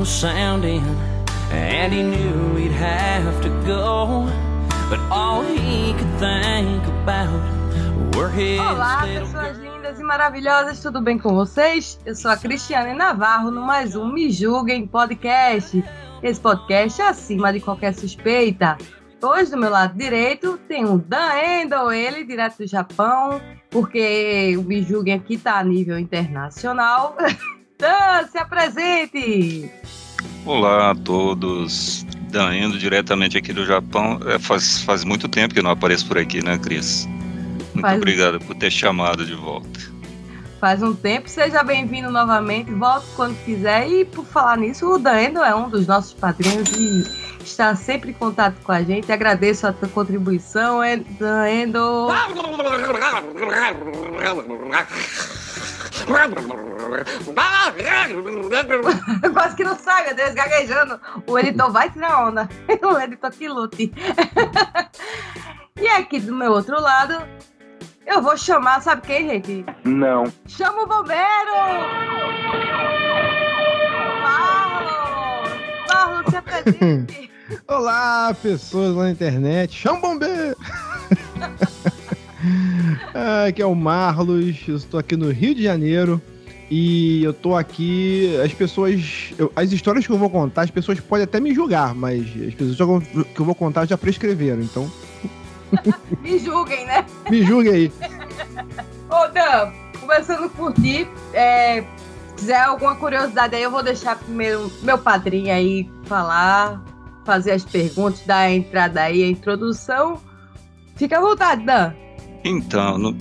Was sounding, and he knew he'd have to go. But all he could think about were his Olá, pessoas lindas e maravilhosas, tudo bem com vocês? Eu sou a Cristiane Navarro no mais um Me Julguem Podcast. Esse podcast é acima de qualquer suspeita. Hoje, do meu lado direito, tem o Dan Endo, ele direto do Japão, porque o Me Julguem aqui tá a nível internacional. Dan, se apresente! Olá a todos. Daendo diretamente aqui do Japão. É, faz, faz muito tempo que não apareço por aqui, né, Cris? Muito Faz- obrigado por ter chamado de volta. Faz um tempo, seja bem-vindo novamente, volte quando quiser. E por falar nisso, o Daendo é um dos nossos padrinhos e está sempre em contato com a gente. Agradeço a tua contribuição, Daendo. Quase que não sai, meu Deus, gaguejando. O editor vai tirar onda. O editor que lute. E aqui do meu outro lado, eu vou chamar, sabe quem, gente? Não. Chama o bombeiro! Marlon! Marlon, se apresente! Olá, pessoas lá na internet. Chama o bombeiro! Ah, Aqui é o Marlos, eu estou aqui no Rio de Janeiro e eu tô aqui. As pessoas. eu- as histórias que eu vou contar, as pessoas podem até me julgar, mas as pessoas que eu vou contar já prescreveram, então Me julguem, né? me julguem aí. Ô, Dan, começando por ti, é, se quiser alguma curiosidade aí, eu vou deixar primeiro meu padrinho aí falar, fazer as perguntas, dar a entrada aí, a introdução. Fica à vontade, Dan. Então, não,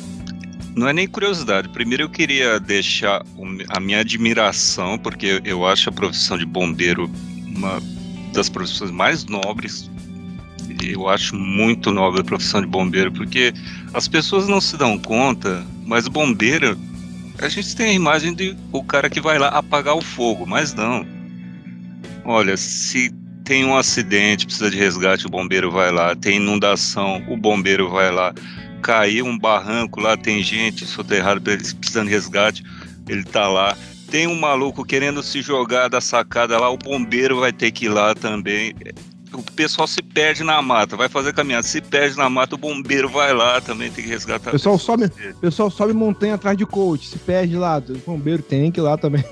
não é nem curiosidade. Primeiro eu queria deixar a minha admiração, porque eu acho a profissão de bombeiro uma das profissões mais nobres. Eu acho muito nobre a profissão de bombeiro, porque as pessoas não se dão conta, mas bombeiro, a gente tem a imagem de o cara que vai lá apagar o fogo, mas não. Olha, se tem um acidente, precisa de resgate, o bombeiro vai lá. Tem inundação, o bombeiro vai lá. Caiu um barranco lá, tem gente soterrada precisando de resgate, ele tá lá. Tem um maluco querendo se jogar da sacada lá, o bombeiro vai ter que ir lá também. O pessoal se perde na mata, vai fazer caminhada, se perde na mata, o bombeiro vai lá também, tem que resgatar. O pessoal sobe, pessoal sobe montanha atrás de coach, se perde lá. O bombeiro tem que ir lá também.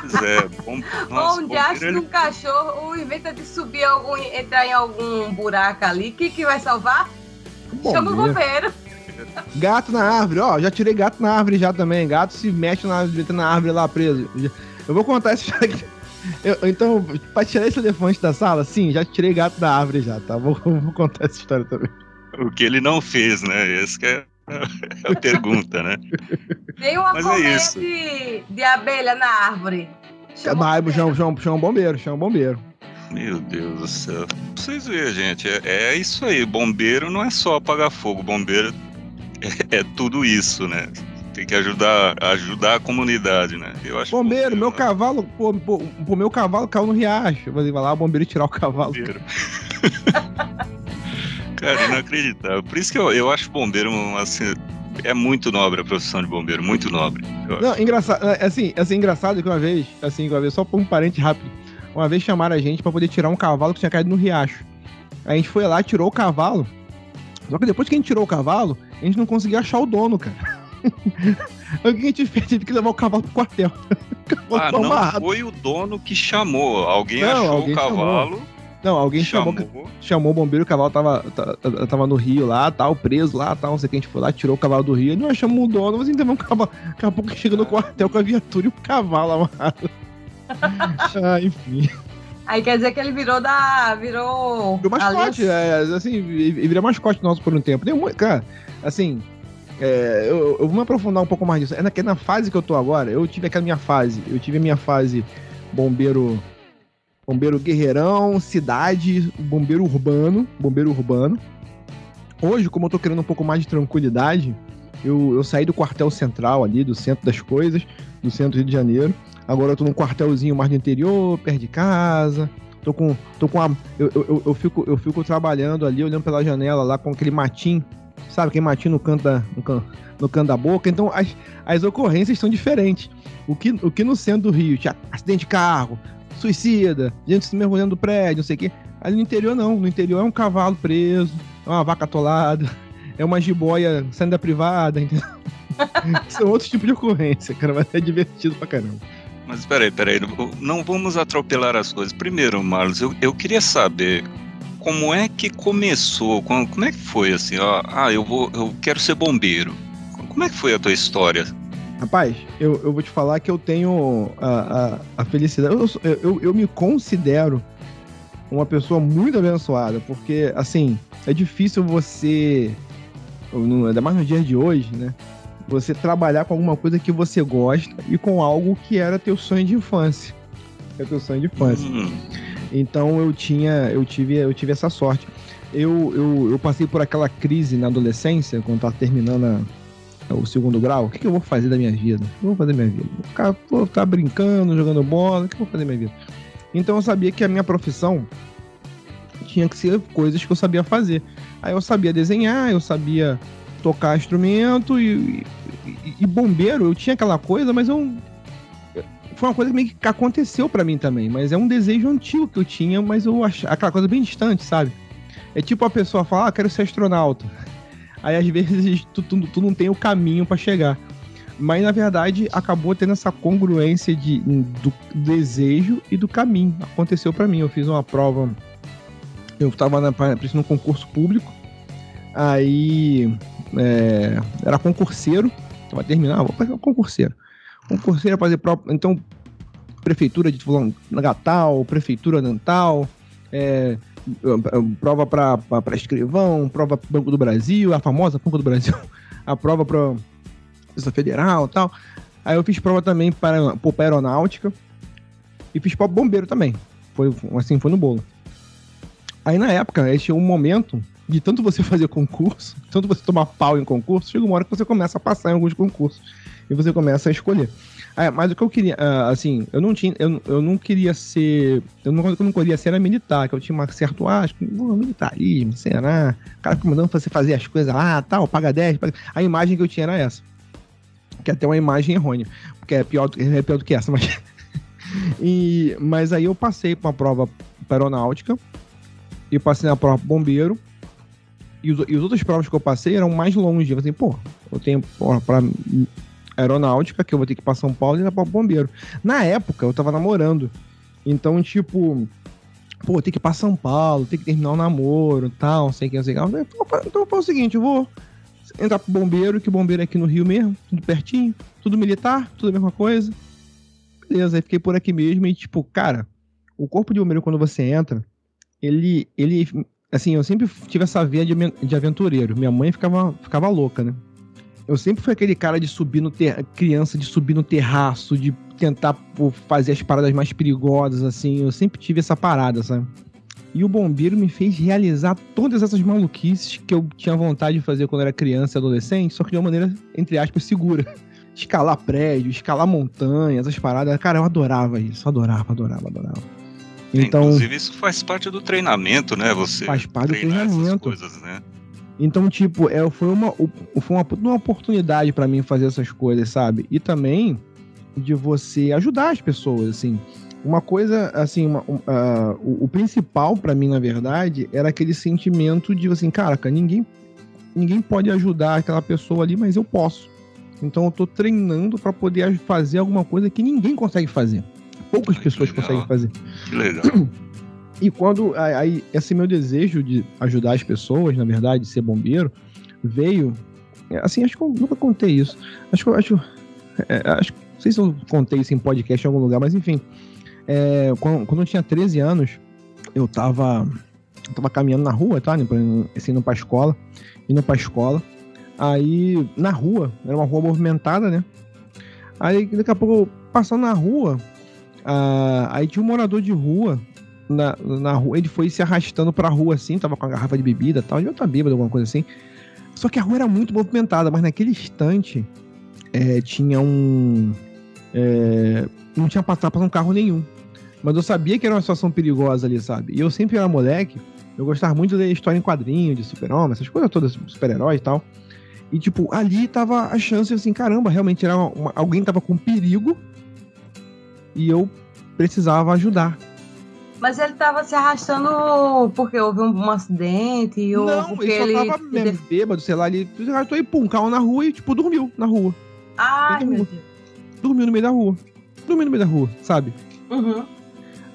Pois é, bom, nossa, Onde acha que um cachorro ou inventa de subir algum, entrar em algum buraco ali, o que, que vai salvar? Chama o bombeiro. Gato na árvore, ó, já tirei gato na árvore já também. Gato se mexe na árvore, entra na árvore lá preso. Eu vou contar essa história aqui. Eu- então, pra tirar esse elefante da sala, sim, já tirei gato da árvore já, tá? Vou, vou contar essa história também. o que ele não fez, né? Essa que é a pergunta, né? Tem uma Mas é colmeia isso. de, de abelha na árvore. Chama o bombeiro. chama, chama, chama um bombeiro, chama um bombeiro. Meu Deus do céu. Pra vocês verem, gente, é, é isso aí. Bombeiro não é só apagar fogo, bombeiro é, é tudo isso, né? Tem que ajudar, ajudar a comunidade, né? Eu acho Bombeiro, meu é cavalo, pô, pô, pô, meu cavalo caiu no riacho. Vai lá, o bombeiro tirar o cavalo. bombeiro. Cara, inacreditável. Por isso que eu, eu acho bombeiro, assim, é muito nobre a profissão de bombeiro, muito nobre. Não, engraçado, é, assim, assim, engraçado que uma vez, assim, uma vez, só por um parente rápido, uma vez chamaram a gente pra poder tirar um cavalo que tinha caído no riacho. A gente foi lá, tirou o cavalo. Só que depois que a gente tirou o cavalo, a gente não conseguia achar o dono, cara. O que a gente fez? Teve que levar o cavalo pro quartel. O Ah, não amarrado. foi o dono que chamou. Alguém Não, achou alguém o cavalo, Não, alguém chamou, chamou. chamou o bombeiro, o cavalo tava, ta- ta- tava no rio lá, tal, preso lá, tal, não sei o que, a gente foi lá, tirou o cavalo do rio, e nós chamamos o dono, mas ainda vamos cavalo, daqui a pouco chega no quartel com a viatura e o cavalo amarrado. ah, enfim. Aí quer dizer que ele virou da. Virou. Virou mascote, é, assim, vira mascote nosso por um tempo. Tem um, cara, assim, É, eu, eu vou me aprofundar um pouco mais disso. É na, na fase que eu tô agora, eu tive aquela minha fase. Eu tive a minha fase bombeiro. Bombeiro guerreirão, cidade, bombeiro urbano. Bombeiro urbano. Hoje, como eu tô querendo um pouco mais de tranquilidade, eu, eu saí do quartel central ali, do centro das coisas, do centro do Rio de Janeiro. Agora eu tô num quartelzinho mais do interior, perto de casa. Tô com. Tô com a. Eu, eu, eu, fico, eu fico trabalhando ali, olhando pela janela lá com aquele matinho. Sabe, aquele matinho no canto da, no canto, no canto da boca. Então as, as ocorrências são diferentes. O que, o que no centro do Rio tinha acidente de carro, suicida, gente se mergulhando do prédio, não sei o quê. Ali no interior não. No interior é um cavalo preso, é uma vaca atolada, é uma jiboia saindo da privada, entendeu? São outros tipos de ocorrência, cara, mas é divertido pra caramba. Mas peraí, peraí, não, vamos atropelar as coisas. Primeiro, Marlos, eu, eu queria saber como é que começou, como, como é que foi assim, ó, ah, eu vou, eu quero ser bombeiro. Como é que foi a tua história? Rapaz, eu, eu vou te falar que eu tenho a, a, a felicidade. Eu, eu, eu me considero uma pessoa muito abençoada, porque, assim, é difícil você, ainda mais no dia de hoje, né? Você trabalhar com alguma coisa que você gosta e com algo que era teu sonho de infância. É teu sonho de infância. Hum. Então eu tinha, eu tive, eu tive essa sorte. Eu, eu, eu passei por aquela crise na adolescência, quando tava terminando a, o segundo grau. O que, que, eu vou fazer da minha vida? O que eu vou fazer da minha vida? Vou ficar, vou ficar brincando, jogando bola, o que eu vou fazer da minha vida? Então eu sabia que a minha profissão tinha que ser coisas que eu sabia fazer. Aí eu sabia desenhar, eu sabia tocar instrumento e, e, bombeiro, eu tinha aquela coisa, mas eu foi uma coisa que aconteceu para mim também, mas é um desejo antigo que eu tinha, mas eu acho aquela coisa bem distante, sabe? É tipo a pessoa falar, ah, quero ser astronauta. Aí às vezes tu, tu, tu não tem o caminho para chegar. Mas na verdade acabou tendo essa congruência de, do desejo e do caminho. Aconteceu para mim. Eu fiz uma prova, eu tava na, no concurso público, aí é, era concurseiro, tava terminando, vou fazer um concurseiro concurseiro fazer próprio. Então, prefeitura de Natal, prefeitura Natal, é, prova para escrivão, prova para Banco do Brasil, a famosa Banco do Brasil, a prova para Polícia Federal tal. Aí eu fiz prova também para, para aeronáutica e fiz para bombeiro também. Foi assim, foi no bolo. Aí na época, esse é um momento de tanto você fazer concurso, tanto você tomar pau em concurso, chega uma hora que você começa a passar em alguns concursos e você começa a escolher. Ah, mas o que eu queria, uh, assim, eu não tinha, eu, eu não queria ser, eu não, eu não queria ser era militar, que eu tinha um certo, ah, que, militarismo, será? O cara mandando você fazer as coisas lá, tal, paga 10, paga... a imagem que eu tinha era essa. Que é até uma imagem errônea, porque é pior, é pior do que essa, mas... e, mas aí eu passei uma prova aeronáutica, e passei na prova bombeiro, e, os, e as outras provas que eu passei eram mais longe. Eu falei, pô, eu tenho para aeronáutica, que eu vou ter que ir pra São Paulo e ir pra bombeiro. Na época, eu tava namorando. Então, tipo, pô, tem que ir pra São Paulo, tem que terminar o namoro tal, não sei o que, sei o que. Então foi o seguinte, eu vou entrar pro bombeiro, que bombeiro é aqui no Rio mesmo, tudo pertinho, tudo militar, tudo a mesma coisa. Beleza, aí fiquei por aqui mesmo e, tipo, cara, o corpo de bombeiro, quando você entra, ele, ele, assim, eu sempre tive essa veia de, de aventureiro. Minha mãe ficava, ficava louca, né? Eu sempre fui aquele cara de subir no ter... criança de subir no terraço, de tentar pô, fazer as paradas mais perigosas, assim. Eu sempre tive essa parada, sabe? E o bombeiro me fez realizar todas essas maluquices que eu tinha vontade de fazer quando era criança e adolescente, só que de uma maneira, entre aspas, segura. Escalar prédio, escalar montanhas, essas paradas. Cara, eu adorava isso. Adorava, adorava, adorava. Então, Inclusive, isso faz parte do treinamento, né? Você faz parte do treinamento. Coisas, né? Então, tipo, é, foi, uma, foi uma, uma oportunidade para mim fazer essas coisas, sabe? E também de você ajudar as pessoas, assim. Uma coisa, assim, uma, uh, o, o, principal para mim, na verdade, era aquele sentimento de, assim, caraca, ninguém, ninguém pode ajudar aquela pessoa ali, mas eu posso. Então eu tô treinando para poder fazer alguma coisa que ninguém consegue fazer. Poucas pessoas conseguem fazer. Que legal. E quando aí esse meu desejo de ajudar as pessoas, na verdade, de ser bombeiro, veio. Assim, acho que eu nunca contei isso. Acho que acho, é, acho não sei se eu contei isso em podcast em algum lugar, mas enfim. É, quando, quando, eu tinha 13 anos, eu tava, eu tava caminhando na rua, tá? Assim, indo pra escola, indo pra escola. Aí, na rua, era uma rua movimentada, né? Aí, daqui a pouco, passando na rua, ah, aí tinha um morador de rua na, na rua, ele foi se arrastando pra rua assim, tava com a garrafa de bebida tal, devia estar bêbado, alguma coisa assim. Só que a rua era muito movimentada, mas naquele instante é, tinha um. é, não tinha passado um carro nenhum. Mas eu sabia que era uma situação perigosa ali, sabe? E eu sempre era moleque, eu gostava muito de história em quadrinho, de super-homem, essas coisas todas, super-heróis e tal. E, tipo, ali tava a chance, assim, caramba, realmente era uma- alguém tava com perigo e eu precisava ajudar. Mas ele tava se arrastando porque houve um, um acidente ou não, porque ele só ele. tava mesmo bêbado, sei lá, ele se arrastou e pum, caiu na rua e, tipo, dormiu na rua. Mundo. Deus. Dormiu no meio da rua. Dormiu no meio da rua, sabe? Uhum.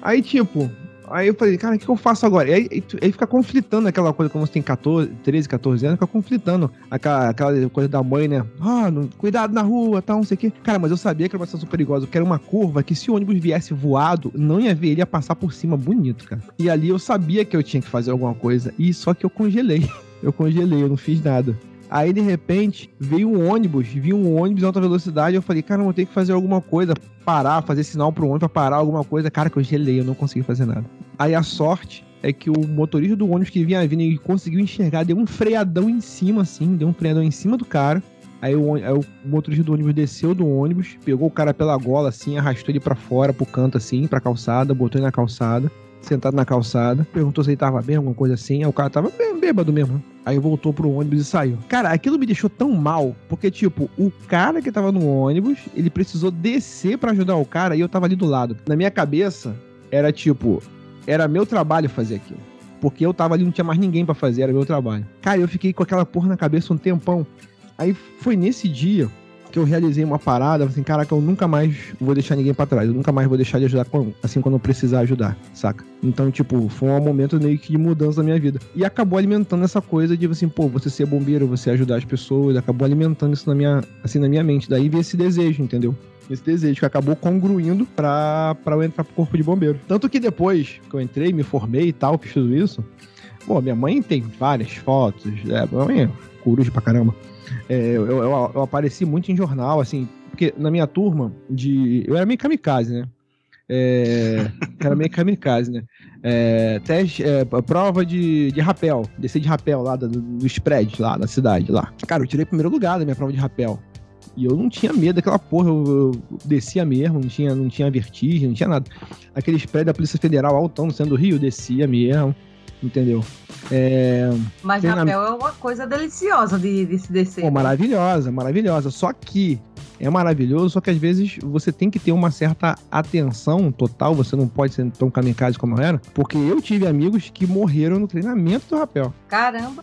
Aí, tipo, aí eu falei, cara, o que, eu faço agora? E aí, aí, aí fica conflitando aquela coisa, quando você tem 14, 13, 14 anos, fica conflitando aquela, aquela coisa da mãe, né? Ah, não- cuidado na rua, tal, não sei o quê. Cara, mas eu sabia que era uma situação perigosa, que era uma curva que se o ônibus viesse voado, não ia ver, ele ia passar por cima bonito, cara. E ali eu sabia que eu tinha que fazer alguma coisa, e só que eu congelei. Eu congelei, eu não fiz nada. Aí, de repente, veio um ônibus, vi um ônibus em alta velocidade, eu falei, cara, eu vou ter que fazer alguma coisa, parar, fazer sinal pro ônibus pra parar alguma coisa. Cara, que eu gelei, eu não consegui fazer nada. Aí a sorte é que o motorista do ônibus que vinha vindo e conseguiu enxergar, deu um freadão em cima, assim, deu um freadão em cima do cara. Aí o, aí o motorista do ônibus desceu do ônibus, pegou o cara pela gola, assim, arrastou ele pra fora, pro canto, assim, pra calçada, botou ele na calçada, sentado na calçada, perguntou se ele tava bem, alguma coisa assim. Aí o cara tava bem bêbado mesmo. Aí voltou pro ônibus e saiu. Cara, aquilo me deixou tão mal, porque, tipo, o cara que tava no ônibus, ele precisou descer pra ajudar o cara e eu tava ali do lado. Na minha cabeça, era tipo, era meu trabalho fazer aquilo. Porque eu tava ali, não tinha mais ninguém pra fazer, era meu trabalho. Cara, eu fiquei com aquela porra na cabeça um tempão. Aí foi nesse dia que eu realizei uma parada, assim, caraca, eu nunca mais vou deixar ninguém pra trás, eu nunca mais vou deixar de ajudar assim quando eu precisar ajudar, saca? Então, tipo, foi um momento meio que de mudança na minha vida. E acabou alimentando essa coisa de assim, pô, você ser bombeiro, você ajudar as pessoas, acabou alimentando isso na minha, assim, na minha mente. Daí veio esse desejo, entendeu? Esse desejo que acabou congruindo pra, pra eu entrar pro corpo de bombeiro. Tanto que depois que eu entrei, me formei e tal, fiz tudo isso, pô, minha mãe tem várias fotos, é, minha mãe é coruja pra caramba. É, eu, eu, eu apareci muito em jornal, assim, porque na minha turma de. Eu era meio kamikaze, né? É, era meio kamikaze, né? É, teste, é, prova de, de rapel, descer de rapel lá do- prédios lá na cidade lá. Cara, eu tirei primeiro lugar da minha prova de rapel. E eu não tinha medo daquela porra, eu, eu descia mesmo, não tinha, não tinha vertigem, não tinha nada. Aqueles prédios da Polícia Federal altão no centro do Rio, descia mesmo, entendeu? É, Mas Tem na- rapel é uma coisa deliciosa de, de se descer. Pô, maravilhosa, maravilhosa. Só que é maravilhoso, só que às vezes você tem que ter uma certa atenção total, você não pode ser tão kamikaze como eu era, porque eu tive amigos que morreram no treinamento do rapel. Caramba.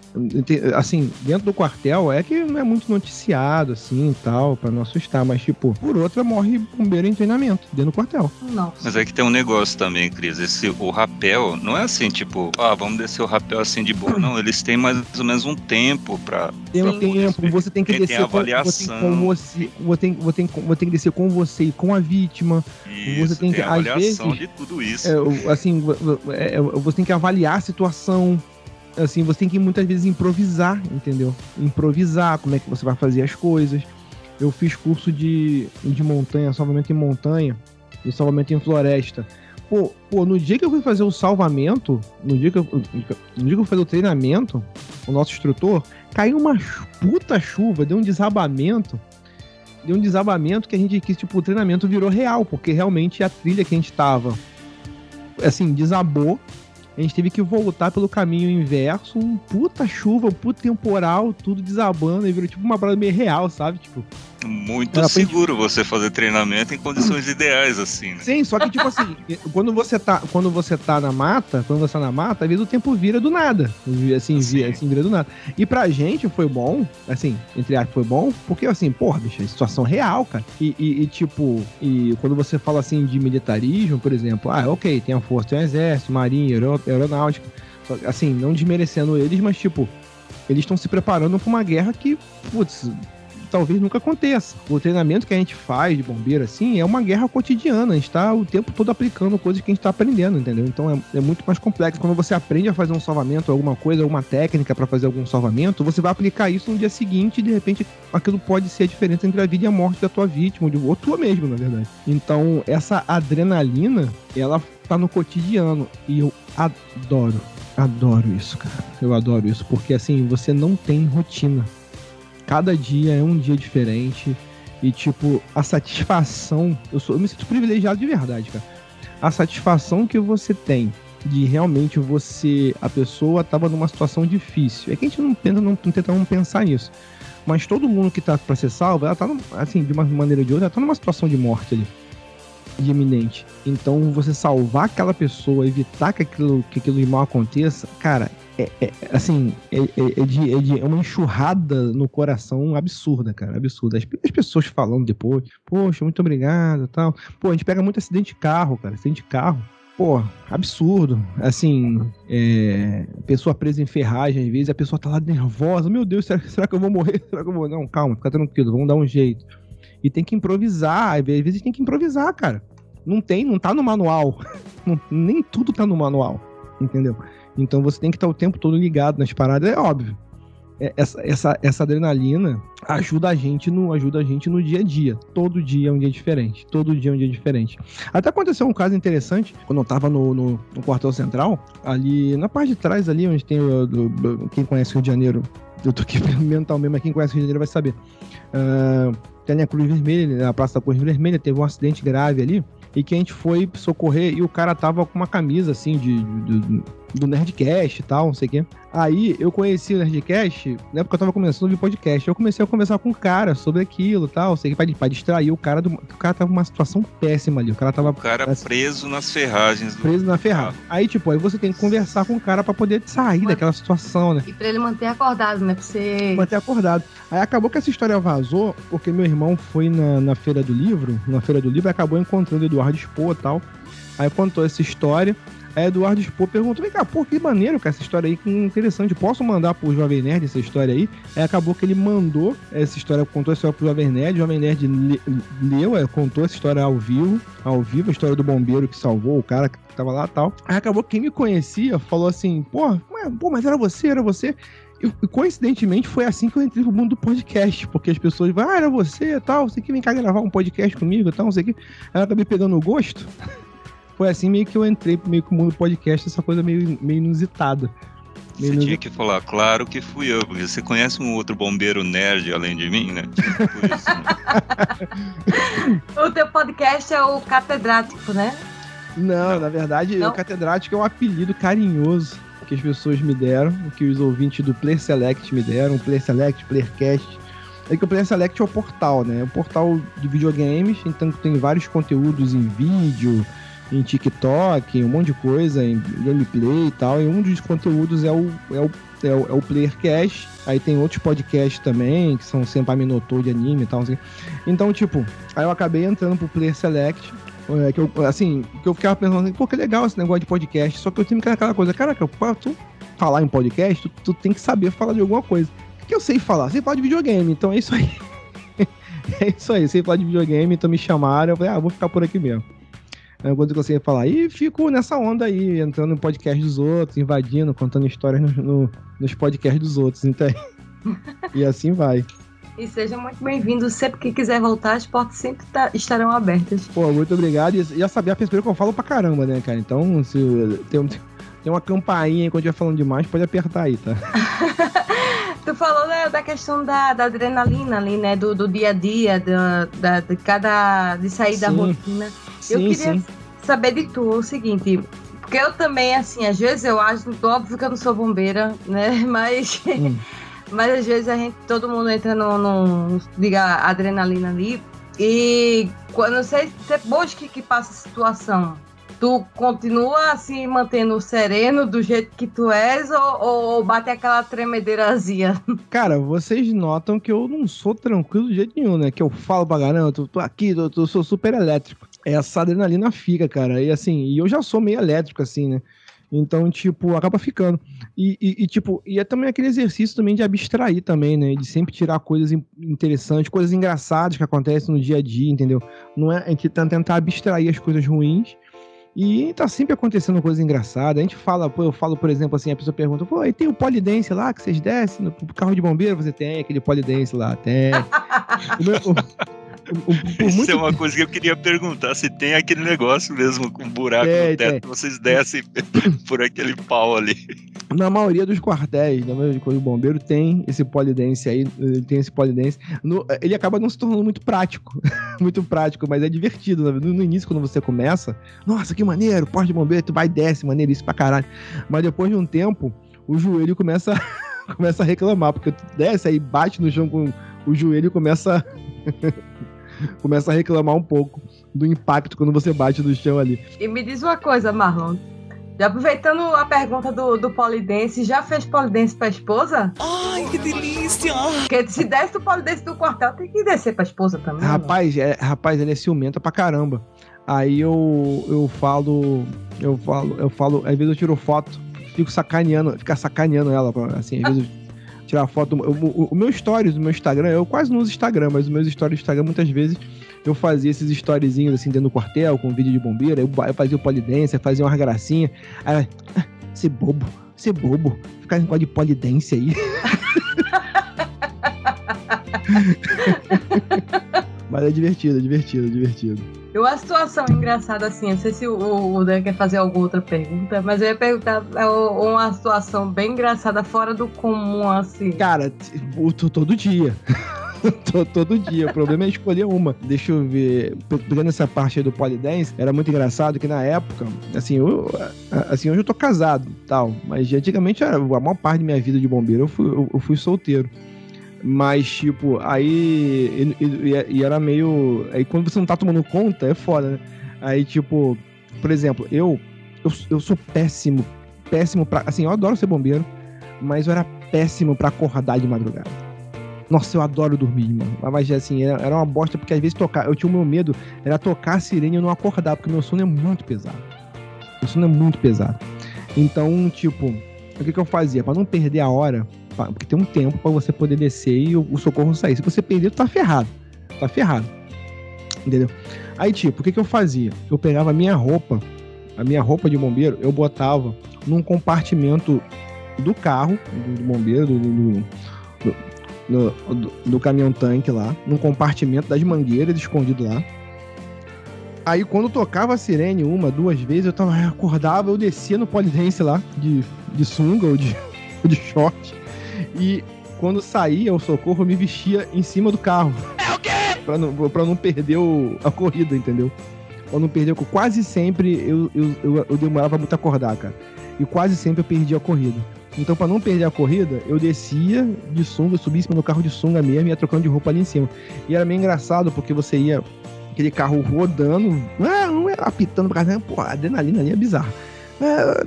Assim, dentro do quartel é que não é muito noticiado, assim, e tal, pra não assustar, mas tipo, por outra morre bombeiro em treinamento, dentro do quartel. Nossa. Mas é que tem um negócio também, Cris. Esse, o rapel não é assim, tipo, ah, vamos descer o rapel assim de boa. Não, eles têm mais ou menos um tempo pra. Tem um tempo, você tem que Tem- tem descer com, avaliação. com você, você tem, você, tem, você tem que descer com você e com a vítima. Isso, tem que- a às vezes, de tudo isso. É, assim, vo- é, você tem que avaliar a situação. Assim, você tem que muitas vezes improvisar, entendeu? Improvisar como é que você vai fazer as coisas. Eu fiz curso de, de montanha, salvamento em montanha e salvamento em floresta. Pô, pô, no dia que eu fui fazer o salvamento, no dia que eu, no dia que eu fui fazer o treinamento, o nosso instrutor, caiu uma puta chuva, deu um desabamento. Deu um desabamento que a gente que tipo o treinamento virou real, porque realmente a trilha que a gente tava assim, desabou. A gente teve que voltar pelo caminho inverso, um puta chuva, um puta temporal, tudo desabando, e virou tipo uma parada meio real, sabe? Tipo, Muito Ela seguro você fazer treinamento em condições ideais, assim, né? Sim, só que tipo assim, quando você tá, quando você tá na mata, quando você tá na mata, às vezes o tempo vira do nada. Assim, Sim. vira, assim vira do nada. E pra gente foi bom, assim, entre aspas, foi bom, porque assim, porra, bicho, é situação real, cara. E, e- e, tipo, e quando você fala assim de militarismo, por exemplo, ah, ok, tem a força, tem o exército, marinha, aero- aeronáutica. Assim, não desmerecendo eles, mas tipo, eles estão se preparando pra uma guerra que, putz, talvez nunca aconteça. O treinamento que a gente faz de bombeiro, assim, é uma guerra cotidiana. A gente tá o tempo todo aplicando coisas que a gente tá aprendendo, entendeu? Então é, é muito mais complexo. Quando você aprende a fazer um salvamento, alguma coisa, alguma técnica para fazer algum salvamento, você vai aplicar isso no dia seguinte e de repente aquilo pode ser a diferença entre a vida e a morte da tua vítima, ou tua mesmo, na verdade. Então, essa adrenalina, ela tá no cotidiano e eu adoro Adoro isso, cara. Eu adoro isso, porque assim, você não tem rotina. Cada dia é um dia diferente. E, tipo, a satisfação. Eu, sou, eu me sinto privilegiado de verdade, cara. A satisfação que você tem de realmente você. A pessoa tava numa situação difícil. É que a gente não tenta não, não, tenta não pensar nisso. Mas todo mundo que tá pra ser salvo, ela tá, assim, de uma maneira ou de outra, ela tá numa situação de morte ali de iminente. Então, você salvar aquela pessoa, evitar que aquilo, que aquilo de mal aconteça, cara, é, é assim, é, é, é, de, é, de, é uma enxurrada no coração absurda, cara, absurda. As, as, pessoas falando depois, poxa, muito obrigado tal. Pô, a gente pega muito acidente de carro, cara, acidente de carro. Pô, absurdo. Assim, é, pessoa presa em ferragem, às vezes a pessoa tá lá nervosa. Meu Deus, será, será que eu vou morrer? Será que eu vou. Não, calma, fica tranquilo, vamos dar um jeito e tem que improvisar. Às vezes tem que improvisar, cara. Não tem, não tá no manual. Não, nem tudo tá no manual, entendeu? Então você tem que estar o tempo todo ligado nas paradas, é óbvio. É, essa, essa, essa adrenalina ajuda a gente no ajuda a gente no dia a dia. Todo dia é um dia diferente. Todo dia é um dia diferente. Até aconteceu um caso interessante quando eu tava no, no, no quartel central, ali na parte de trás ali onde tem o, quem conhece o Rio de Janeiro. Eu tô aqui mental mesmo, mas quem conhece o Rio de Janeiro vai saber. Uh, tem a Cruz Vermelha, a Praça da Cruz Vermelha, teve um acidente grave ali, e que a gente foi socorrer e o cara tava com uma camisa assim de, de, de do Nerdcast e tal, não sei o quê. Aí eu conheci o Nerdcast, né, porque eu tava começando a ouvir podcast. Eu comecei a conversar com o cara sobre aquilo e tal, sei que pra, pra distrair o cara. Do, o cara tava numa situação péssima ali. O cara tava. O cara assim, preso nas ferragens. Do... Preso na ferragem. Aí, tipo, aí você tem que conversar com o cara pra poder sair daquela situação, né? E pra ele manter acordado, né? Pra você. Manter acordado. Aí acabou que essa história vazou, porque meu irmão foi na, na feira do livro, na feira do livro, e acabou encontrando o Eduardo Expo e tal. Aí contou essa história. Aí Eduardo Expo perguntou: vem cá, pô, que maneiro, cara, essa história aí, que interessante. Posso mandar pro Jovem Nerd essa história aí? Aí acabou que ele mandou essa história, contou essa história pro Jovem Nerd. O Jovem Nerd leu, é, contou essa história ao vivo, ao vivo, a história do bombeiro que salvou o cara que tava lá tal. Aí acabou que quem me conhecia falou assim: pô, pô, mas era você, era você. E coincidentemente foi assim que eu entrei no mundo do podcast, porque as pessoas vão, ah, era você e tal, você que vem cá gravar um podcast comigo e tal, não sei o que. Eu acabei pegando o gosto. foi assim meio que eu entrei meio que o mundo podcast, essa coisa meio, meio inusitada. Meio você tinha que falar, claro que fui eu, porque você conhece um outro bombeiro nerd além de mim, né? Isso, né? o teu podcast é o catedrático, né? Não, na verdade, Não? o catedrático é um apelido carinhoso que as pessoas me deram, que os ouvintes do Player Select me deram, Player Select, Playercast. É que o Player Select é o portal, né? É o portal de videogames, então tem vários conteúdos em vídeo, em TikTok, um monte de coisa, em gameplay e tal. E um dos conteúdos é o, é o, é o, é o Playercast. Aí tem outros podcasts também, que são sempre a Minotaur de anime e tal. Assim. Então, tipo, aí eu acabei entrando pro Player Select. É, que eu, assim, que eu ficava pensando assim, pô, que legal esse negócio de podcast. Só que eu tinha aquela coisa, caraca, pra tu falar em podcast, tu, tu tem que saber falar de alguma coisa. O que eu sei falar? Sei falar de videogame, então é isso aí. é isso aí, sei falar de videogame, então me chamaram, eu falei, ah, vou ficar por aqui mesmo. É coisa que eu sei falar. E fico nessa onda aí, entrando no podcast dos outros, invadindo, contando histórias no, no, nos podcasts dos outros, então. e assim vai. E seja muito bem-vindo. Sempre que quiser voltar, as portas sempre tá, estarão abertas. Pô, muito obrigado. E já sabia a perspectiva que eu falo pra caramba, né, cara? Então, se tem, tem uma campainha aí quando estiver falando demais, pode apertar aí, tá? tu falou da, da questão da, da, adrenalina ali, né? Do, do dia a dia, da, da, de cada. de sair sim. da rotina. Sim, eu queria sim. saber de tu o seguinte. Porque eu também, assim, às vezes eu acho, óbvio que eu não sou bombeira, né? Mas. Hum. Mas às vezes a gente, todo mundo entra no, no diga, adrenalina ali. E quando você, depois que, que passa a situação, tu continua assim mantendo sereno do jeito que tu és ou, ou, bate aquela tremedeirazinha? Cara, vocês notam que eu não sou tranquilo de jeito nenhum, né? Que eu falo pra caramba, tô, tô aqui, tô, tô, sou super elétrico. Essa adrenalina fica, cara. E assim, e eu já sou meio elétrico, assim, né? Então, tipo, acaba ficando. E, e, e, tipo, e é também aquele exercício também de abstrair também, né? De sempre tirar coisas in- interessantes, coisas engraçadas que acontecem no dia a dia, entendeu? Não é, a gente tá tentar abstrair as coisas ruins e tá sempre acontecendo coisas engraçadas. A gente fala, pô, eu falo, por exemplo, assim, a pessoa pergunta, pô, e tem o polidense lá que vocês descem no carro de bombeiro? Você tem aquele polidense lá, tem. O meu- o- Isso é uma coisa que eu queria perguntar, se tem aquele negócio mesmo com buraco Tem, no teto, vocês descem por aquele pau ali. Na maioria dos quartéis, na maioria do bombeiro, tem esse polidense aí, ele tem esse polidense. No- ele acaba não se tornando muito prático, muito prático, mas é divertido. né? No, no início, quando você começa, nossa, que maneiro, porte de bombeiro, tu vai e desce, maneiro, isso pra caralho. Mas depois de um tempo, o joelho começa, começa a reclamar, porque tu desce aí, bate no chão com o joelho e começa, começa a reclamar um pouco do impacto quando você bate no chão ali. E me diz uma coisa, Marlon. Já aproveitando a pergunta do, do polidense, já fez polidense pra esposa? Ai, que delícia! Porque se desce do polidense do quartel, tem que descer pra esposa também. né? Rapaz, é, rapaz, ele é ciumento pra caramba. Aí eu, eu falo, eu falo, eu falo, às vezes eu tiro foto, fico sacaneando, ficar sacaneando ela, assim, às vezes eu tirar foto. O, o- o meu stories do meu Instagram, eu quase não uso Instagram, mas os meus stories do Instagram muitas vezes eu fazia esses storyzinhos assim dentro do quartel, com vídeo de bombeiro, eu, eu fazia o polidência, fazia umas gracinhas. Aí ah, bobo, você bobo, ficar em de polidência aí. Mas é divertido, é divertido, é divertido. E uma situação engraçada assim, não sei se o, Dan quer fazer alguma outra pergunta, mas eu ia perguntar é, uma situação bem engraçada, fora do comum, assim. Cara, to- todo dia. To- todo dia. O problema é escolher uma. Deixa eu ver. Pe- Pegando essa parte aí do polidense, era muito engraçado que na época, assim, eu, a- assim, hoje eu tô casado e tal, mas antigamente a maior parte da minha vida de bombeiro eu fui, eu, eu fui solteiro. Mas, tipo, aí. E, e- e era meio. Aí quando você não tá tomando conta, é foda, né? Aí, tipo, por exemplo, eu, eu, eu sou péssimo, péssimo pra. Assim, eu adoro ser bombeiro, mas eu era péssimo pra acordar de madrugada. Nossa, eu adoro dormir, mano. Mas assim, era, era uma bosta, porque às vezes tocar. Eu tinha o meu medo, era tocar a sirene e eu não acordar, porque meu sono é muito pesado. Meu sono é muito pesado. Então, tipo, o que, que eu fazia? Pra não perder a hora, porque tem um tempo pra você poder descer e o, o socorro sair. Se você perder, tu tá ferrado. Tá ferrado. Entendeu? Aí, tipo, o que, que eu fazia? Eu pegava a minha roupa, a minha roupa de bombeiro, eu botava num compartimento do carro, do, do bombeiro, do, do- do- do, caminhão tanque lá, num compartimento das mangueiras escondido lá. Aí quando tocava a sirene uma, duas vezes, eu tava, acordava, eu descia no polidense lá, de, de sunga ou de, de short. E quando saía o socorro, eu me vestia em cima do carro. É o quê? Pra não, pra não perder o- a corrida, entendeu? Pra não perder, o- quase sempre eu, eu, eu, eu demorava muito a acordar, cara. E quase sempre eu perdia a corrida. Então, pra não perder a corrida, eu descia de sunga, subia em cima do carro de sunga mesmo e ia trocando de roupa ali em cima. E era meio engraçado, porque você ia aquele carro rodando, ah, não é apitando pra caramba, pô, a adrenalina ali é bizarra. É,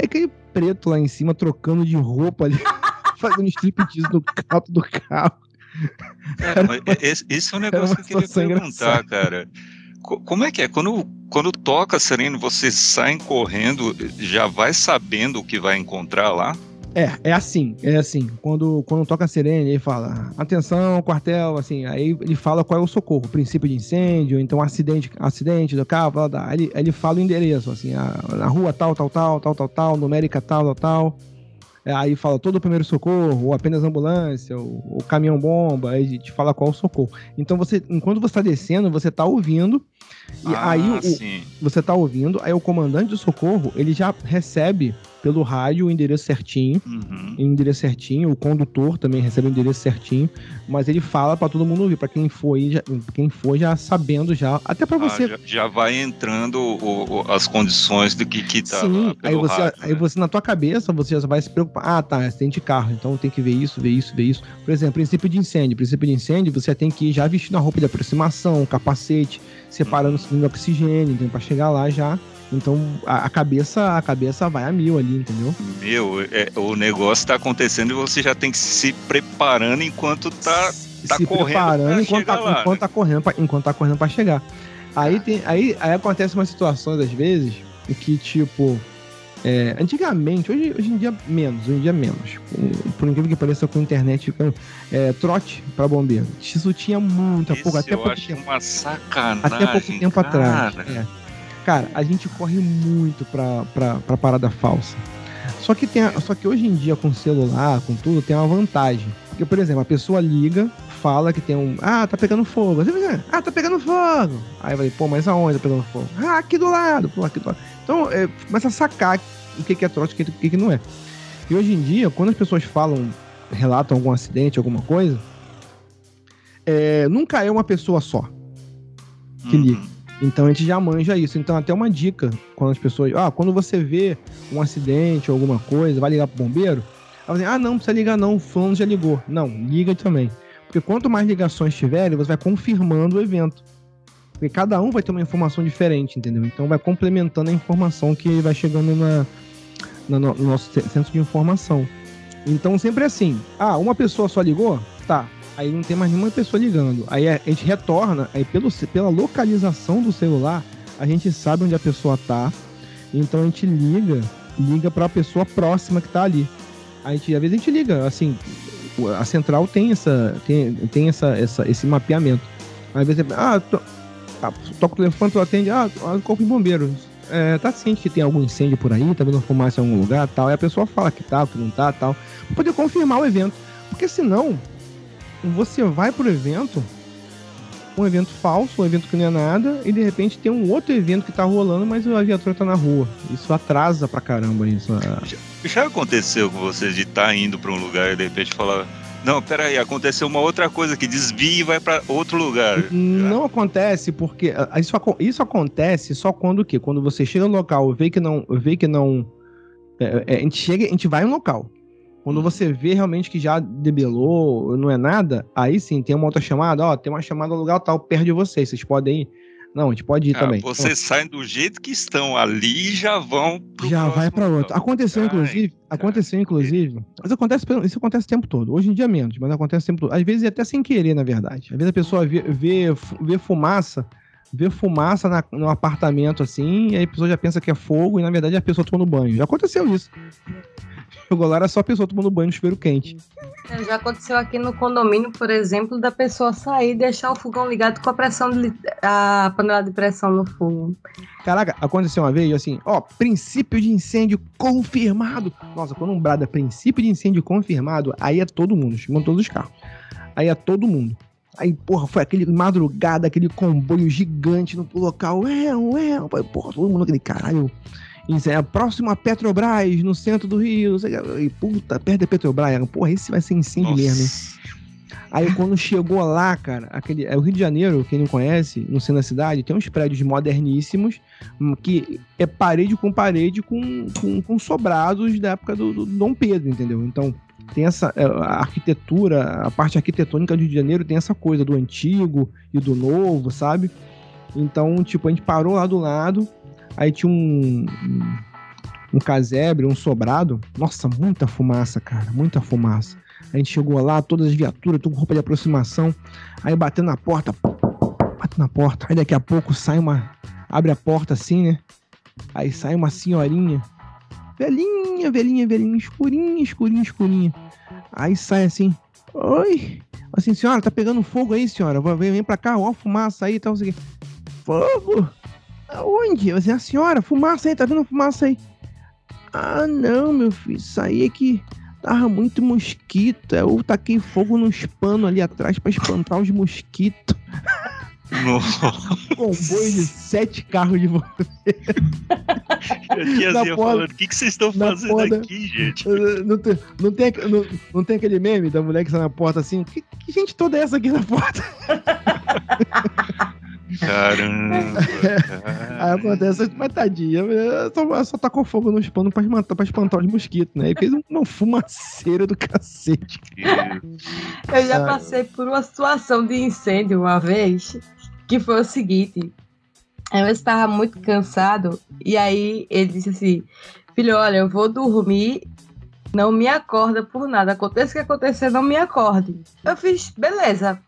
é aquele preto lá em cima trocando de roupa ali, fazendo striptease no alto do carro. É, esse, esse é um negócio que eu queria perguntar, engraçada. cara. Co- Como é que é? Quando, quando toca a sirene, vocês saem correndo, já vai sabendo o que vai encontrar lá? É, é assim, é assim. Quando, quando toca a sirene, ele fala, atenção, quartel, assim, aí ele fala qual é o socorro, princípio de incêndio, então acidente, acidente do carro, blá, blá, blá. Ele, ele fala o endereço, assim, a, na rua tal, tal, tal, tal, tal, tal, numérica tal, tal, tal. É, Aí fala todo o primeiro socorro, ou apenas ambulância, ou, ou caminhão bomba, aí te fala qual socorro. Então você, enquanto você tá descendo, você tá ouvindo, e ah, aí o, você tá ouvindo, aí o comandante do socorro, ele já recebe pelo rádio o endereço certinho, Uhum. o endereço certinho, o condutor também recebe o endereço certinho, mas ele fala pra todo mundo ouvir, pra quem for, aí já, quem for já sabendo já, até pra Ah, você. já, já vai entrando o- o- as condições do que, que tá Sim, aí você, rádio, aí né? você na tua cabeça, você já vai se preocupar. Ah, tá, acidente de carro, então tem que ver isso, ver isso, ver isso. Por exemplo, princípio de incêndio. Princípio de incêndio, você tem que ir já vestindo a roupa de aproximação, capacete, separando o cilindro de oxigênio, então, pra chegar lá já. Então a, a cabeça a cabeça vai a mil ali, entendeu? Meu, é- o negócio tá acontecendo e você já tem que se preparando enquanto tá. tá se correndo preparando enquanto tá, lá, enquanto né? tá correndo pra, enquanto tá correndo para chegar. Aí tem aí, aí acontece umas situações às vezes em que tipo É, antigamente, hoje, hoje em dia menos, hoje em dia menos. Por, incrível que pareça, com a internet, é, trote para bombeiro. Isso tinha muito, Isso pouco, até eu pouco acho tempo. uma sacanagem. Até pouco tempo cara. atrás. é. Cara, a gente corre muito pra, pra, pra parada falsa. Só que, tem a- só que hoje em dia, com celular, com tudo, tem uma vantagem. Porque, por exemplo, a pessoa liga, fala que tem um. Ah, tá pegando fogo. Você fica, Ah, tá pegando fogo. Aí falei, pô, mas aonde tá pegando fogo? Ah, aqui do lado, pô, aqui do lado. Então, é, começa a sacar o que que é trote e o que, que não é. E hoje em dia, quando as pessoas falam, relatam algum acidente, alguma coisa, é, nunca é uma pessoa só. que Uhum. liga. Então a gente já manja isso. Então, até uma dica, quando as pessoas. Ah, quando você vê um acidente ou alguma coisa, vai ligar pro bombeiro. Dizer, ah, não, não precisa ligar, não, o fulano já ligou. Não, liga também. Porque quanto mais ligações tiverem, você vai confirmando o evento. Porque cada um vai ter uma informação diferente, entendeu? Então vai complementando a informação que vai chegando na, na no, no nosso ce- centro de informação. Então sempre é assim. Ah, uma pessoa só ligou? Tá. Aí não tem mais nenhuma pessoa ligando. Aí a gente retorna, aí pelo, pela localização do celular, a gente sabe onde a pessoa tá. Então a gente liga, liga para a pessoa próxima que tá ali. A gente, às vezes a gente liga, assim, a central tem essa tem, tem essa, essa esse mapeamento. Às vezes, ah, to, ah, toca o telefone, tu atende, ah, ah, corpo de bombeiros. É, tá ciente que tem algum incêndio por aí, tá vendo fumaça em algum lugar, tal. Aí a pessoa fala que tá, que não tá, tal, pra poder confirmar o evento. Porque senão, você vai pro evento, um evento falso, um evento que não é nada, e de repente tem um outro evento que tá rolando, mas a viatura tá na rua. Isso atrasa pra caramba isso. ah, Já aconteceu com você de estar indo pra um lugar e de repente falar. Não, peraí, aconteceu uma outra coisa que desvia e vai pra outro lugar. Não acontece porque ah, isso, aco- isso acontece só quando o quê? Quando você chega no local, vê que não, vê que não, é, é, a gente chega, a gente vai no local. Quando você vê realmente que já debelou, não é nada, aí sim tem uma outra chamada, ó, tem uma chamada no lugar tal perto de vocês, vocês podem ir. Não, a gente pode ir Ah, também. vocês saem do jeito que estão ali e já vão pro já vai pra outro. Aconteceu, Ai, inclusive, aconteceu, inclusive. Mas acontece, isso acontece o tempo todo. Hoje em dia menos, mas acontece o tempo todo. Às vezes até sem querer, na verdade. Às vezes a pessoa vê, vê, vê fumaça, vê fumaça na- no apartamento assim, e aí a pessoa já pensa que é fogo, e na verdade a pessoa tomando banho. Já aconteceu isso. Chegou lá, era só a pessoa tomando banho no chuveiro quente. É, Já aconteceu aqui no condomínio, por exemplo, da pessoa sair e deixar o fogão ligado com a pressão de, a panela de pressão no fogo. Caraca, aconteceu uma vez assim, ó, princípio de incêndio confirmado. Nossa, quando um brada princípio de incêndio confirmado, aí é todo mundo, chamam todos os carros. Aí é todo mundo. Aí, porra, foi aquele madrugada, aquele comboio gigante no local. É, ué, porra, todo mundo aquele caralho. É a próxima Petrobras, no centro do Rio. E, puta, perto da Petrobras. Porra, esse vai ser incêndio mesmo, hein? Aí quando chegou lá, cara, aquele, é o Rio de Janeiro, quem não conhece, no centro da cidade, tem uns prédios moderníssimos hum, que é parede com parede com, com, com sobrados da época do, do Dom Pedro, entendeu? Então tem essa é, a arquitetura, a parte arquitetônica do Rio de Janeiro tem essa coisa do antigo e do novo, sabe? Então, tipo, a gente parou lá do lado, aí tinha um, um, casebre, um sobrado. Nossa, muita fumaça, cara, muita fumaça. A gente chegou lá, todas as viaturas, tudo com roupa de aproximação. Aí batendo na porta, bate na porta. Aí daqui a pouco sai uma. Abre a porta assim, né? Aí sai uma senhorinha. Velhinha, velhinha, velhinha, escurinha, escurinha, escurinha. Aí sai assim. Oi. Assim, senhora, tá pegando fogo aí, senhora? Vem, vem pra cá, ó, fumaça aí e tal. quê. Fogo? Aonde? Eu assim, a senhora, fumaça aí, tá vendo fumaça aí? Ah, não, meu filho, isso aí é que tava muito mosquito. Eu taquei fogo nos panos ali atrás pra espantar os mosquitos. Nossa, Comboio de sete carros de vo- a tiazinha Na porta- falando, o que, que vocês estão fazendo porta- aqui, gente? Não tem, não, tem, não, não tem aquele meme da mulher que está na porta assim? Que, que gente toda é essa aqui na porta? Caramba. Aí acontece, mas tadinha, só, só tacou fogo nos panos pra espantar, pra espantar os mosquitos, né? E fez uma fumaceira do cacete. Eu já Ah. passei por uma situação de incêndio uma vez, que foi o seguinte. Eu estava muito cansado, e aí ele disse assim: Filho, olha, eu vou dormir, não me acorda por nada. Aconteça o que acontecer, não me acorde. Eu fiz, beleza.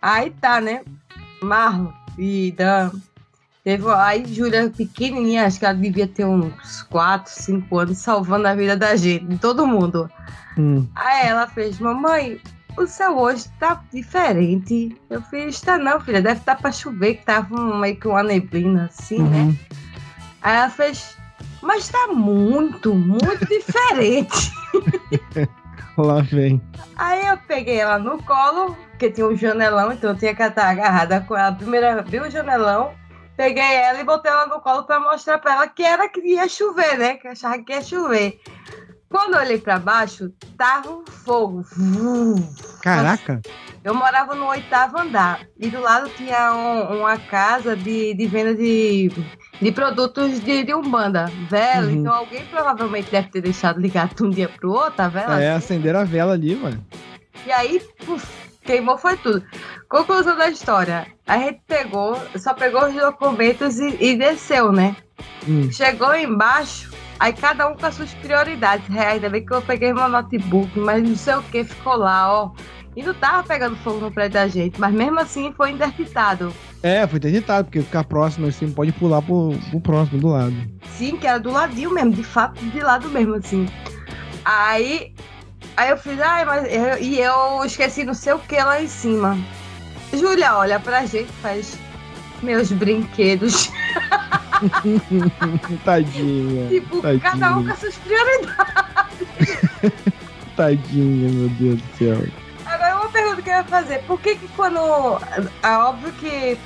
Aí tá, né? Marlon e Dan. Teve aí Júlia pequenininha, acho que ela devia ter uns 4, 5 anos, salvando a vida da gente, de todo mundo. Hum. Aí ela fez, mamãe, o céu hoje tá diferente. Eu fiz, tá não, filha, deve estar tá pra chover, que tava um- meio que uma neblina assim, né? Uhum. Aí ela fez, mas tá muito, muito diferente. Lá vem. Aí eu peguei ela no colo, porque tinha um janelão, então eu tinha que estar agarrada com ela. Primeiro eu abri o janelão, peguei ela e botei ela no colo pra mostrar pra ela que era que ia chover, né? Que achava que ia chover. Quando eu olhei pra baixo, tava um fogo. Caraca. Eu morava no oitavo andar e do lado tinha um- uma casa de, de venda de, de produtos de, de Umbanda, vela. Uhum. Então alguém provavelmente deve ter deixado ligado de um dia pro outro a vela. É, acenderam a vela ali, mano. E aí, puf, queimou foi tudo. Conclusão da história. A gente pegou, só pegou os documentos e, e desceu, né? Hum. Chegou embaixo, aí cada um com as suas prioridades. É, ainda bem que eu peguei meu notebook, mas não sei o que ficou lá, ó. E não tava pegando fogo no prédio da gente, mas mesmo assim foi interditado. É, foi interditado, porque ficar próximo assim pode pular pro, pro próximo do lado. Sim, que era do ladinho mesmo, de fato, de lado mesmo, assim. Aí, aí eu fiz, ai, mas eu, e eu esqueci não sei o que lá em cima. Júlia olha pra gente, faz meus brinquedos. Tadinha. Tipo, Tadinha. cada um com as suas prioridades. Tadinha, meu Deus do céu. Agora, uma pergunta que eu ia fazer: por que, que quando. É óbvio que,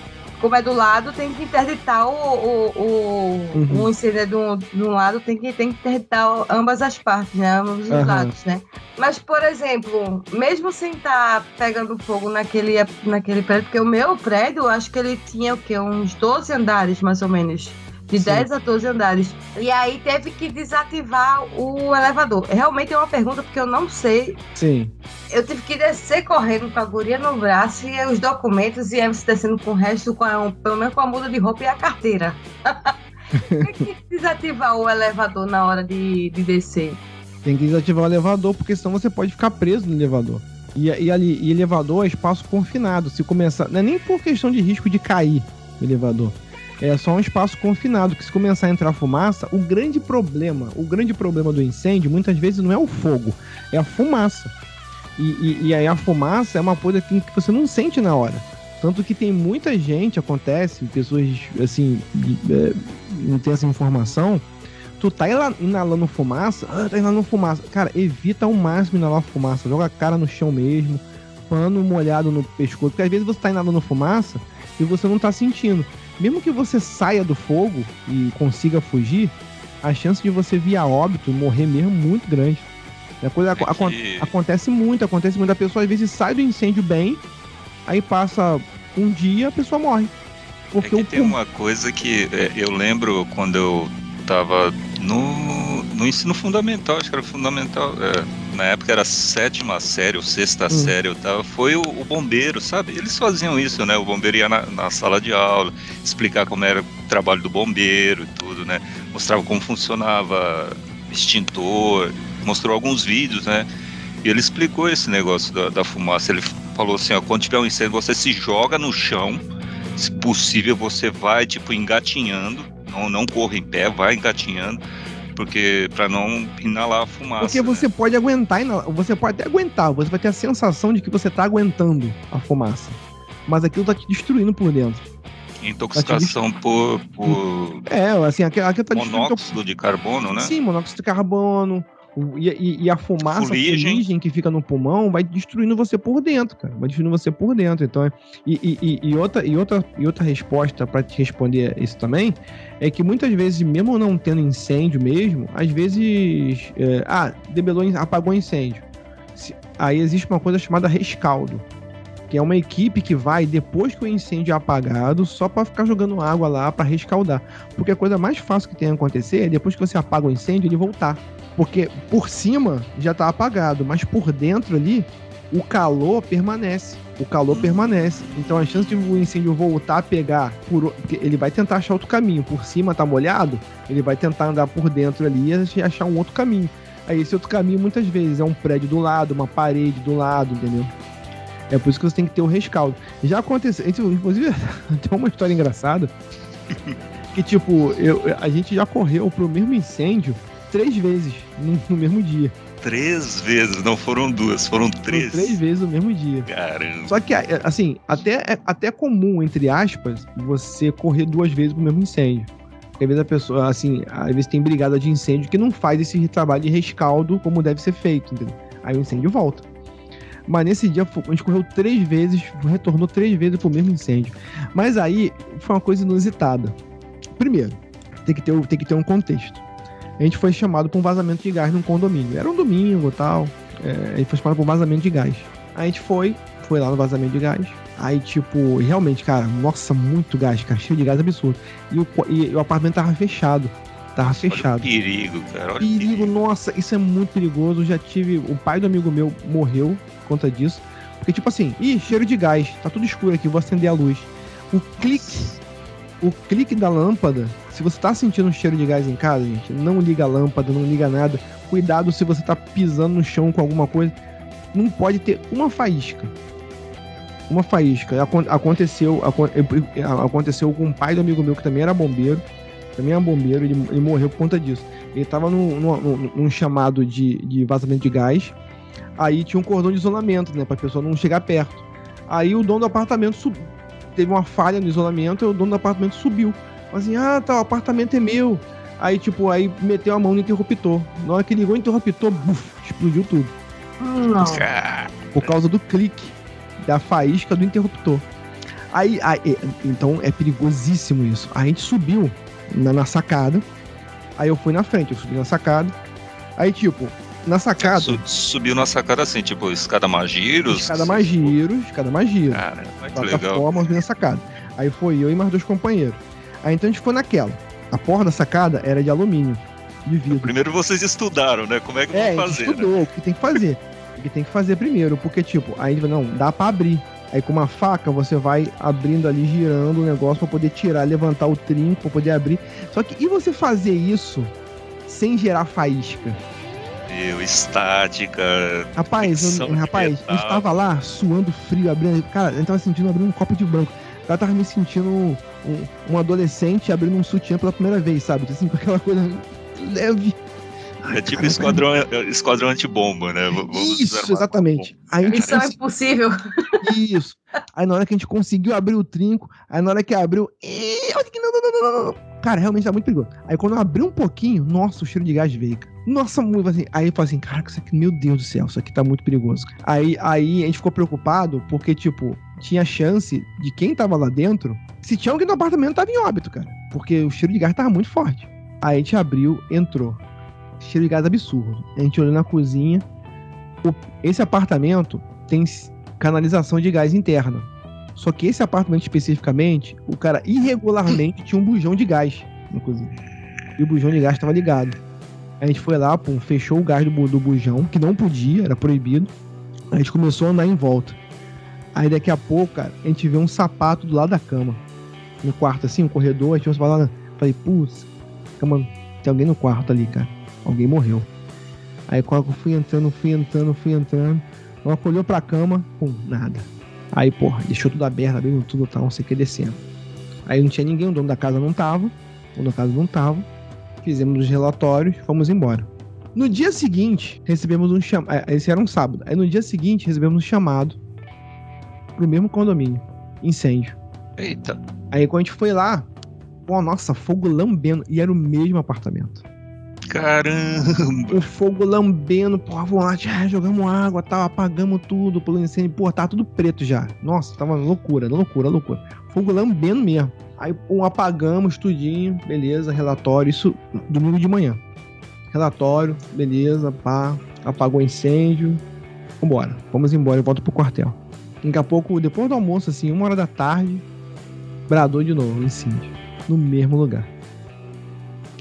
como é do lado, tem que interditar o. o, o Uhum. um incêndio de um, de um lado, tem que, tem que interditar ambas as partes, né? Ambos os Aham. lados, né? Mas, por exemplo, mesmo sem estar pegando fogo naquele, naquele prédio, porque o meu prédio, eu acho que ele tinha o quê? Uns 12 andares, mais ou menos. De Sim. 10 a 12 andares. E aí teve que desativar o elevador. Realmente é uma pergunta, porque eu não sei Sim. eu tive que descer correndo com a guria no braço e os documentos e aí descendo com o resto, com a, pelo menos com a muda de roupa e a carteira. Tem que desativar o elevador na hora de, de descer. Tem que desativar o elevador, porque senão você pode ficar preso no elevador. E, e ali, e elevador é espaço confinado. Se começar. Não é nem por questão de risco de cair o elevador. É só um espaço confinado, que se começar a entrar fumaça, o grande problema, o grande problema do incêndio, muitas vezes não é o fogo, é a fumaça. E, e, e aí a fumaça é uma coisa que, que você não sente na hora. Tanto que tem muita gente, acontece, pessoas assim, é, não tem essa informação, tu tá inalando fumaça, ah, tá inalando fumaça. Cara, evita ao máximo inalar fumaça. Joga a cara no chão mesmo, pano molhado no pescoço. Porque às vezes você tá inalando fumaça e você não tá sentindo. Mesmo que você saia do fogo e consiga fugir, a chance de você vir a óbito e morrer mesmo é muito grande. A coisa É acon- que- acontece muito, acontece muito. A pessoa às vezes sai do incêndio bem, aí passa um dia a pessoa morre. É Porque que o tem uma coisa que é, eu lembro quando eu tava no, no ensino fundamental, acho que era fundamental, é, na época era sétima série ou sexta série, eu tava, foi o, o bombeiro, sabe? Eles faziam isso, né? O bombeiro ia na, na sala de aula, explicar como era o trabalho do bombeiro e tudo, né? Mostrava como funcionava extintor, mostrou alguns vídeos, né? E ele explicou esse negócio da, da fumaça. Ele falou assim: ó, quando tiver um incêndio, você se joga no chão. Se possível, você vai, tipo, engatinhando. Não, não corra em pé, vai engatinhando. Porque para não inalar a fumaça. Porque né? você pode aguentar, você pode até aguentar, você vai ter a sensação de que você tá aguentando a fumaça. Mas aquilo tá te destruindo por dentro. Intoxicação por, por É, assim, aquilo, tá destruindo. teu- monóxido de carbono, né? Sim, monóxido de carbono. O- E, e- a fumaça, Fuligem. a fuligem que fica no pulmão, vai destruindo você por dentro, cara. Vai destruindo você por dentro. Então, é- e, e- e- outra, e, outra, e outra resposta pra te responder isso também é que muitas vezes, mesmo não tendo incêndio mesmo, às vezes. é, ah, debelou, apagou incêndio. Se- Aí existe uma coisa chamada rescaldo. Que é uma equipe que vai depois que o incêndio é apagado, só pra ficar jogando água lá pra rescaldar. Porque a coisa mais fácil que tem a acontecer é depois que você apaga o incêndio, ele voltar. Porque por cima já tá apagado, mas por dentro ali, o calor permanece. O calor permanece. Então a chance de o incêndio voltar a pegar, por, ele vai tentar achar outro caminho. Por cima tá molhado, ele vai tentar andar por dentro ali e achar um outro caminho. Aí esse outro caminho muitas vezes é um prédio do lado, uma parede do lado, entendeu? É por isso que você tem que ter o rescaldo. Já aconteceu, inclusive, tem uma história engraçada que tipo, eu, a gente já correu pro mesmo incêndio três vezes no, no mesmo dia. Três vezes, não foram duas, foram Foram três. Três vezes no mesmo dia. Caramba. Só que, é, assim, até, é até comum, entre aspas, você correr duas vezes pro mesmo incêndio. Porque às vezes a pessoa, assim, às vezes tem brigada de incêndio que não faz esse trabalho de rescaldo como deve ser feito, entendeu? Aí o incêndio volta. Mas nesse dia a gente correu três vezes, retornou três vezes pro mesmo incêndio. Mas aí foi uma coisa inusitada. Primeiro, tem que ter, tem que ter um contexto. A gente foi chamado para um vazamento de gás num condomínio. Era um domingo e tal. É, a gente foi chamado para um vazamento de gás. A gente foi, foi lá no vazamento de gás. Aí, tipo, realmente, cara, nossa, muito gás, cara, cheio de gás absurdo. E o, e o apartamento tava fechado. Tava Olha fechado. perigo, cara. Olha Perigo, perigo. nossa, isso é muito perigoso. Eu já tive. O pai do amigo meu morreu por conta disso. Porque, tipo assim, ih, cheiro de gás, tá tudo escuro aqui, vou acender a luz. O clique, o clique da lâmpada, se você tá sentindo um cheiro de gás em casa, gente, não liga a lâmpada, não liga nada. Cuidado se você tá pisando no chão com alguma coisa. Não pode ter uma faísca. Uma faísca. Acon- Aconteceu, acon- aconteceu com o pai do amigo meu que também era bombeiro. Também era bombeiro, ele, ele morreu por conta disso. Ele tava num, num- num- chamado de, de vazamento de gás. Aí tinha um cordão de isolamento, né? Pra pessoa não chegar perto. Aí o dono do apartamento sub... teve uma falha no isolamento e o dono do apartamento subiu. Falou assim: ah, tá, o apartamento é meu. Aí, tipo, aí meteu a mão no interruptor. Na hora que ligou o interruptor, buf, explodiu tudo. Não. Por causa do clique da faísca do interruptor. Aí, aí, é, então é perigosíssimo isso. A gente subiu na, na sacada. Aí eu fui na frente, eu subi na sacada. Aí, tipo, na sacada, su- subiu na sacada assim, tipo, escada magiros. escada mais giro, escada mais giro. Cara, legal. plataforma, eu subi na sacada. Aí foi eu e mais dois companheiros. Aí então a gente foi naquela. A porta da sacada era de alumínio, de vidro. Primeiro vocês estudaram, né? Como é que É, vão a gente fazer? né? estudou o que tem que fazer. O que tem que fazer primeiro, porque, tipo, aí a gente vai, não, dá pra abrir. Aí com uma faca você vai abrindo ali, girando o negócio pra poder tirar, levantar o trinco pra poder abrir. Só que e você fazer isso sem gerar faísca? Meu, estática. Rapaz, eu- rapaz, eu estava lá suando frio, abrindo. Cara, eu tava sentindo abrindo um copo de branco. Eu tava me sentindo um, um- um adolescente abrindo um sutiã pela primeira vez, sabe? Assim, com aquela coisa leve. É tipo esquadrão, esquadrão antibomba, né? Vamos Isso, exatamente. Aí a gente Missão cons- impossível. Isso. Aí na hora que a gente conseguiu abrir o trinco, aí na hora que abriu. "Ih, olha que não, não, não, não, não, não." Cara, realmente tá muito perigoso. Aí quando eu abri um pouquinho, nossa, o cheiro de gás veio, cara. Nossa, muito assim. Aí eu falei assim, caraca, isso aqui, meu Deus do céu, isso aqui tá muito perigoso. Aí, aí a gente ficou preocupado, porque, tipo, tinha chance de quem tava lá dentro. Se tinha alguém no apartamento, tava em óbito, cara. Porque o cheiro de gás tava muito forte. Aí a gente abriu, entrou. Cheiro de gás absurdo. A gente olhou na cozinha. O- esse apartamento tem canalização de gás interna. Só que esse apartamento especificamente, o cara irregularmente tinha um bujão de gás na cozinha. E o bujão de gás estava ligado. A gente foi lá, pum, fechou o gás do, do bujão, que não podia, era proibido. A gente começou a andar em volta. Aí daqui a pouco, cara, a gente vê um sapato do lado da cama. No quarto, assim, um corredor, a gente sapato lá. Falei, putz, cama, tem alguém no quarto ali, cara. Alguém morreu. Aí quando eu fui entrando, fui entrando, fui entrando. Ela olhou pra cama, pum, nada. Aí, porra, deixou tudo aberto, abrindo tudo tal, não sei o que, descendo. Aí não tinha ninguém, o dono da casa não tava. O dono da casa não tava. Fizemos os relatórios, fomos embora. No dia seguinte, recebemos um chamado. Esse era um sábado. Aí no dia seguinte, recebemos um chamado pro mesmo condomínio. Incêndio. Eita. Aí quando a gente foi lá, pô, nossa, fogo lambendo. E era o mesmo apartamento. Caramba. o fogo lambendo, porra, vamos lá, tchá, jogamos água, tal, apagamos tudo pelo incêndio, pô, tá tudo preto já. Nossa, tava loucura, loucura, loucura. Fogo lambendo mesmo. Aí, pô, apagamos tudinho, beleza, relatório, isso domingo de manhã. Relatório, beleza, pá, apagou o incêndio, vambora, vamos embora e volta pro quartel. Daqui a pouco, depois do almoço, assim, uma hora da tarde, bradou de novo, incêndio, no mesmo lugar.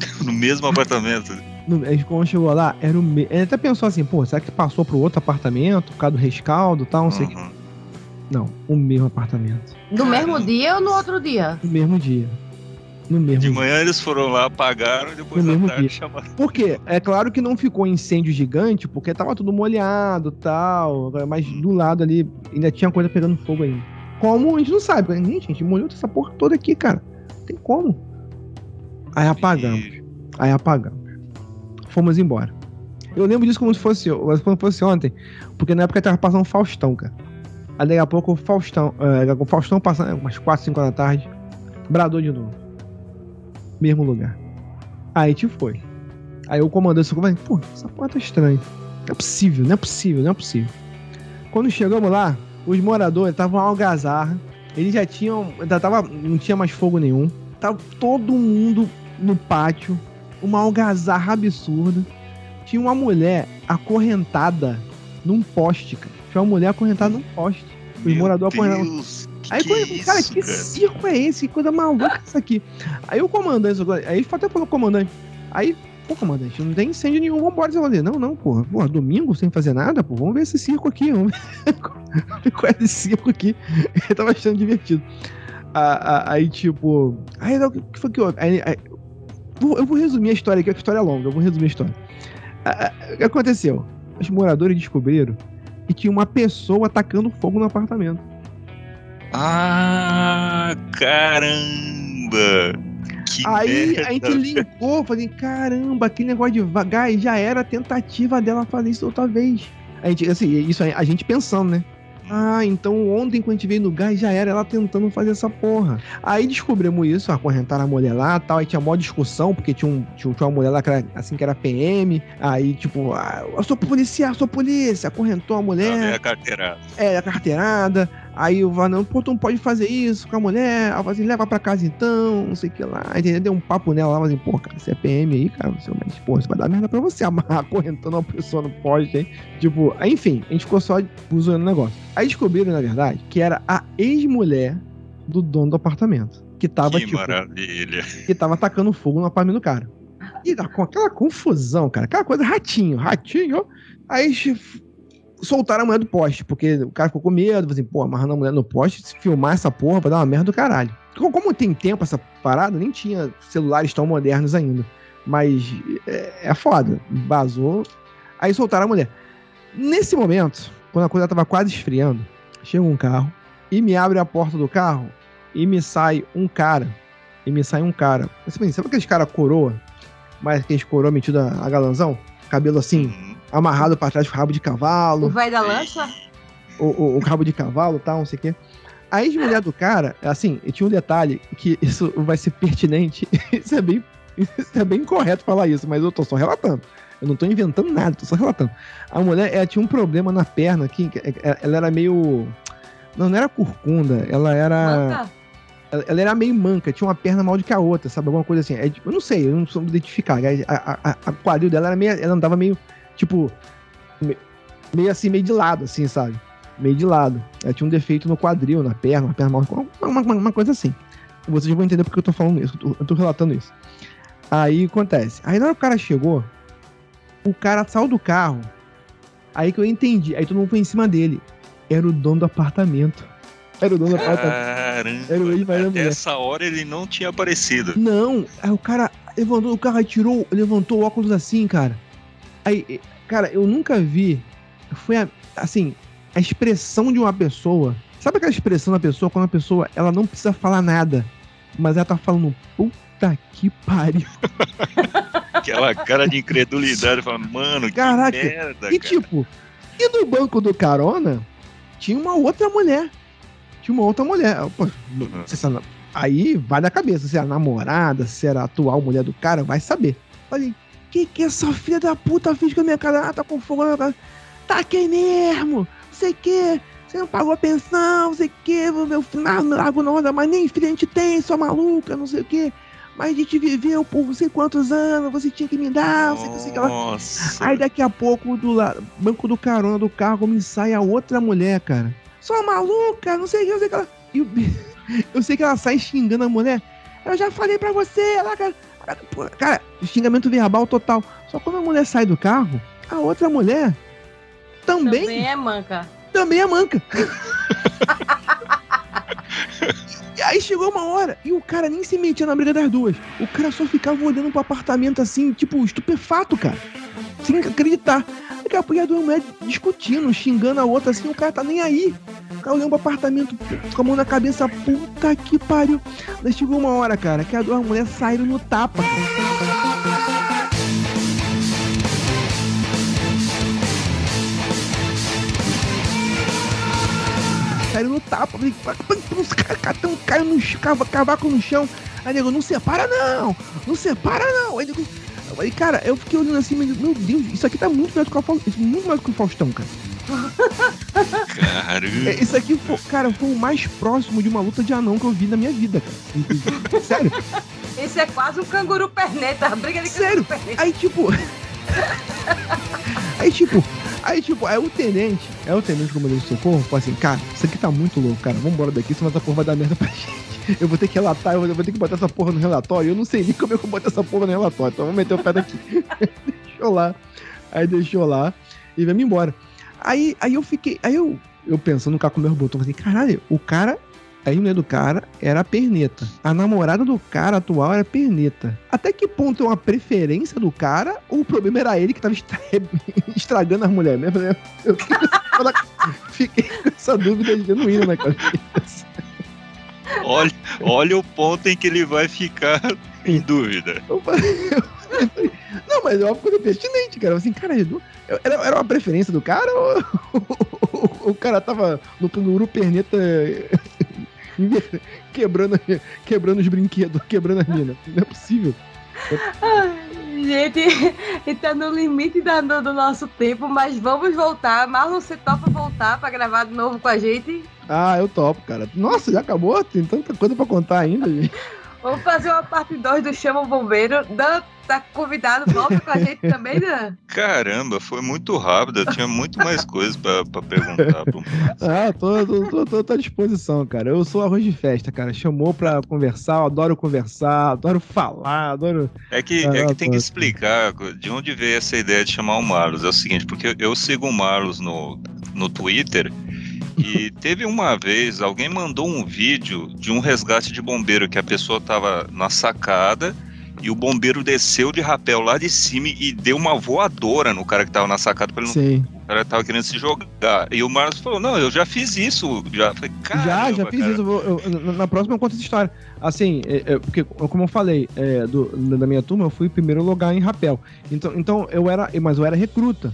No mesmo apartamento. No, a gente, quando chegou lá, era o mesmo. Ele até pensou assim, pô, será que passou pro outro apartamento por causa do rescaldo e tal, não sei o que. Uhum. Não, o mesmo apartamento. No mesmo dia ou no outro dia? No mesmo dia. No mesmo De dia. manhã eles foram lá, apagaram e depois No mesmo tarde dia. chamaram. Por quê? É claro que não ficou incêndio gigante, porque tava tudo molhado tal, mas do lado ali ainda tinha coisa pegando fogo ainda. Como a gente não sabe, porque, gente, a gente molhou essa porra toda aqui, cara. Não tem como. Aí apagamos. Aí apagamos. Fomos embora. Eu lembro disso como se fosse, como se fosse ontem, porque na época tava passando Faustão, cara. Aí daqui a pouco o Faustão, é, o Faustão passando umas 4, 5 da tarde, bradou de novo. Mesmo lugar. Aí a gente foi. Aí o comandante ficou falando, pô, essa porra tá estranha. Não é possível, não é possível, não é possível. Quando chegamos lá, os moradores estavam algazarra. Eles já tinham. Já tava, não tinha mais fogo nenhum. Tava todo mundo no pátio. Uma algazarra absurda. Tinha uma mulher acorrentada num poste, cara. Tinha uma mulher acorrentada num poste. Os Meu moradores acorrentados. Que Aí, que é isso, cara, que cara? circo é esse? Que coisa maluca é isso aqui? Aí o comandante, aí até falou comandante. Aí, pô, comandante, não tem incêndio nenhum, vambora desenvolver. Não, não, porra. Porra, domingo sem fazer nada, pô, vamos ver esse circo aqui. Vamos ver qual é esse circo aqui. Ele tava achando divertido. Ah, ah, Aí, tipo. Aí, o que foi que houve? Aí, aí- vou- eu vou resumir a história aqui, que a história é longa, eu vou resumir a história. O que aconteceu? Os moradores descobriram que tinha uma pessoa atacando fogo no apartamento. Ah, caramba! Que Aí merda. a gente linkou, falei, caramba, aquele negócio de va- gás já era a tentativa dela fazer isso outra vez. A gente, assim, isso a gente pensando, né? Ah, então ontem quando a gente veio no gás já era ela tentando fazer essa porra. Aí descobrimos isso, acorrentaram a mulher lá tal. Aí tinha mó discussão, porque tinha, um, tinha, tinha uma mulher lá que era, assim que era PM. Aí, tipo, ah, eu sou policial, sou polícia. Acorrentou a mulher. Cadê a carteirada? É, a carteirada. Aí o Vanão, pô, tu não pode fazer isso com a mulher. Eu falei assim, leva pra casa então, não sei o que lá. Ele deu um papo nela lá, mas assim, pô, cara, você é PM aí, cara, você, mas, pô, isso vai dar merda pra você, amarrar acorrentando uma pessoa no poste, hein? Tipo, enfim, a gente ficou só usando o negócio. Aí descobriram, na verdade, que era a ex-mulher do dono do apartamento. Que tava, que tipo, maravilha. que tava atacando fogo no apartamento do cara. E com aquela confusão, cara. Aquela coisa ratinho, ratinho. Aí eles soltaram a mulher do poste, porque o cara ficou com medo, assim, pô, amarrando a mulher no poste, se filmar essa porra vai dar uma merda do caralho. Como tem tempo essa parada, nem tinha celulares tão modernos ainda. Mas é, é foda. Vazou. Aí soltaram a mulher. Nesse momento, quando a coisa tava quase esfriando, chega um carro e me abre a porta do carro e me sai um cara. E me sai um cara. Pensa, sabe aqueles cara coroa? Mas aqueles coroa metido a, a galanzão? Cabelo assim, amarrado pra trás com rabo de O cavalo, velho da lancha? o, o, o rabo de cavalo tal, não sei o quê. A ex-mulher do cara, assim, tinha um detalhe que isso vai ser pertinente. Isso é bem, isso é bem correto falar isso, mas eu tô só relatando. Eu não tô inventando nada, tô só relatando. A mulher, ela tinha um problema na perna aqui, que- ela era meio. Não, não era curcunda, ela era. Ela, ela era meio manca, tinha uma perna mal de que a outra, sabe? Alguma coisa assim. É, eu não sei, eu não soube identificar. A, a, a- a quadril dela era meio. Ela andava meio, tipo. me- Meio assim, meio de lado, assim, sabe? Meio de lado. Ela tinha um defeito no quadril, na perna, uma perna mal. Uma, uma, uma coisa assim. Vocês vão entender porque eu tô falando isso, eu tô, relatando isso. Aí acontece. Aí na hora que o cara chegou, o cara saiu do carro. Aí que eu entendi. Aí todo mundo foi em cima dele. Era o dono do apartamento. Era o dono do apartamento. Caramba. Era o da Até mulher. essa hora ele não tinha aparecido. Não, aí o cara levantou o carro e tirou, levantou o óculos assim, cara. Aí, cara, eu nunca vi. Foi a- assim, a expressão de uma pessoa. Sabe aquela expressão da pessoa quando a pessoa ela não precisa falar nada, mas ela tá falando puta que pariu. Aquela cara de incredulidade, falando, mano, que Caraca, merda, E cara. tipo, e no banco do carona tinha uma outra mulher. Tinha uma outra mulher. Pô, ela- aí vai da cabeça, se era namorada, se era a atual mulher do cara, vai saber. Falei, que que essa filha da puta fez com a minha cara? Ah, tá com fogo na minha cara. Taquei mesmo, não sei o que. Você não pagou a pensão, não sei o que, meu final, não largo nada, mas nem filha a gente tem, sua maluca, não sei o que. Mas a gente viveu por não sei quantos anos, você tinha que me dar, não sei o que, sei que. Nossa. Aí daqui a pouco, do la- banco do carona do carro, me sai a outra mulher, cara. Sua maluca, não sei o que, não sei o que ela. E o- eu sei que ela sai xingando a mulher. Eu já falei pra você, ela, cara. Cara, xingamento verbal total. Só quando a mulher sai do carro, a outra mulher também, Também é manca. também é manca. E aí chegou uma hora e o cara nem se metia na briga das duas. O cara só ficava olhando pro apartamento assim, tipo, estupefato, cara. Sem acreditar. Daqui a pouco as duas mulheres discutindo, xingando a outra assim, o cara tá nem aí. Aí eu lembro apartamento com a mão na cabeça, puta que pariu. Daí chegou uma hora, cara, que as duas mulheres saíram no tapa. Saíram no tapa, os caras caindo no cavaco no chão. Aí nego, não separa não, não separa não. Aí nego, aí, cara, eu fiquei olhando assim, meu meu Deus, isso aqui tá muito melhor do que o Faustão, muito melhor do que o Faustão, cara. Caramba. É, Isso aqui, foi, cara, foi o mais próximo de uma luta de anão que eu vi na minha vida, cara. Sério, Esse é quase um canguru perneta, a briga de Sério? perneta. aí tipo. Aí tipo, aí tipo, aí o tenente, é o tenente comandante de socorro, falou assim, cara, isso aqui tá muito louco, cara, vambora daqui, senão essa porra vai dar merda pra gente. Eu vou ter que relatar, eu vou, ter que botar essa porra no relatório, eu não sei nem como é que eu botar essa porra no relatório, então vamos meter o pé daqui. deixou lá, aí deixou lá e veio embora. Aí, aí eu fiquei, aí eu, eu pensando no cara com meus botões, assim, caralho, o cara a mulher do cara era a perneta. A namorada do cara atual era a perneta. Até que ponto é uma preferência do cara ou o problema era ele que tava estra- estragando as mulheres, né? Eu fiquei com essa- fiquei com essa dúvida genuína na cabeça. Olha, olha o ponto em que ele vai ficar em dúvida. Não, mas é uma coisa pertinente, cara. Assim, cara, era, era uma preferência do cara ou, ou o cara tava no canguru perneta quebrando, quebrando os brinquedos, quebrando as minas? Não é possível. Ai, Gente, e tá no limite da- do, do nosso tempo, mas vamos voltar. Marlon, você topa voltar pra gravar de novo com a gente? Ah, eu topo, cara. Nossa, já acabou? Tem tanta coisa pra contar ainda, gente. Vamos fazer uma parte 2 do Chama o Bombeiro. Dan tá convidado, volta com a gente também, Dan. Caramba, foi muito rápido. Eu tinha muito mais coisas pra, pra perguntar. pro- Ah, tô, tô, tô, tô- tô à disposição, cara. Eu sou arroz de festa, cara. Chamou pra conversar, eu adoro conversar, adoro falar, adoro. É que, é que tem que explicar de onde veio essa ideia de chamar o Marlos. É o seguinte, porque eu sigo o Marlos no, no Twitter e teve uma vez, alguém mandou um vídeo de um resgate de bombeiro que a pessoa tava na sacada e o bombeiro desceu de rapel lá de cima e deu uma voadora no cara que tava na sacada pra ele não Sim. o cara tava querendo se jogar. E o Marlos falou: Não, eu já fiz isso. Já, Falei, já, "Caramba, já fiz cara." isso. eu eu- na- próxima eu conto essa história. Assim, é, é, porque, como eu falei, é, do- da minha turma, eu fui primeiro lugar em rapel. Então, então eu era. Mas eu era recruta.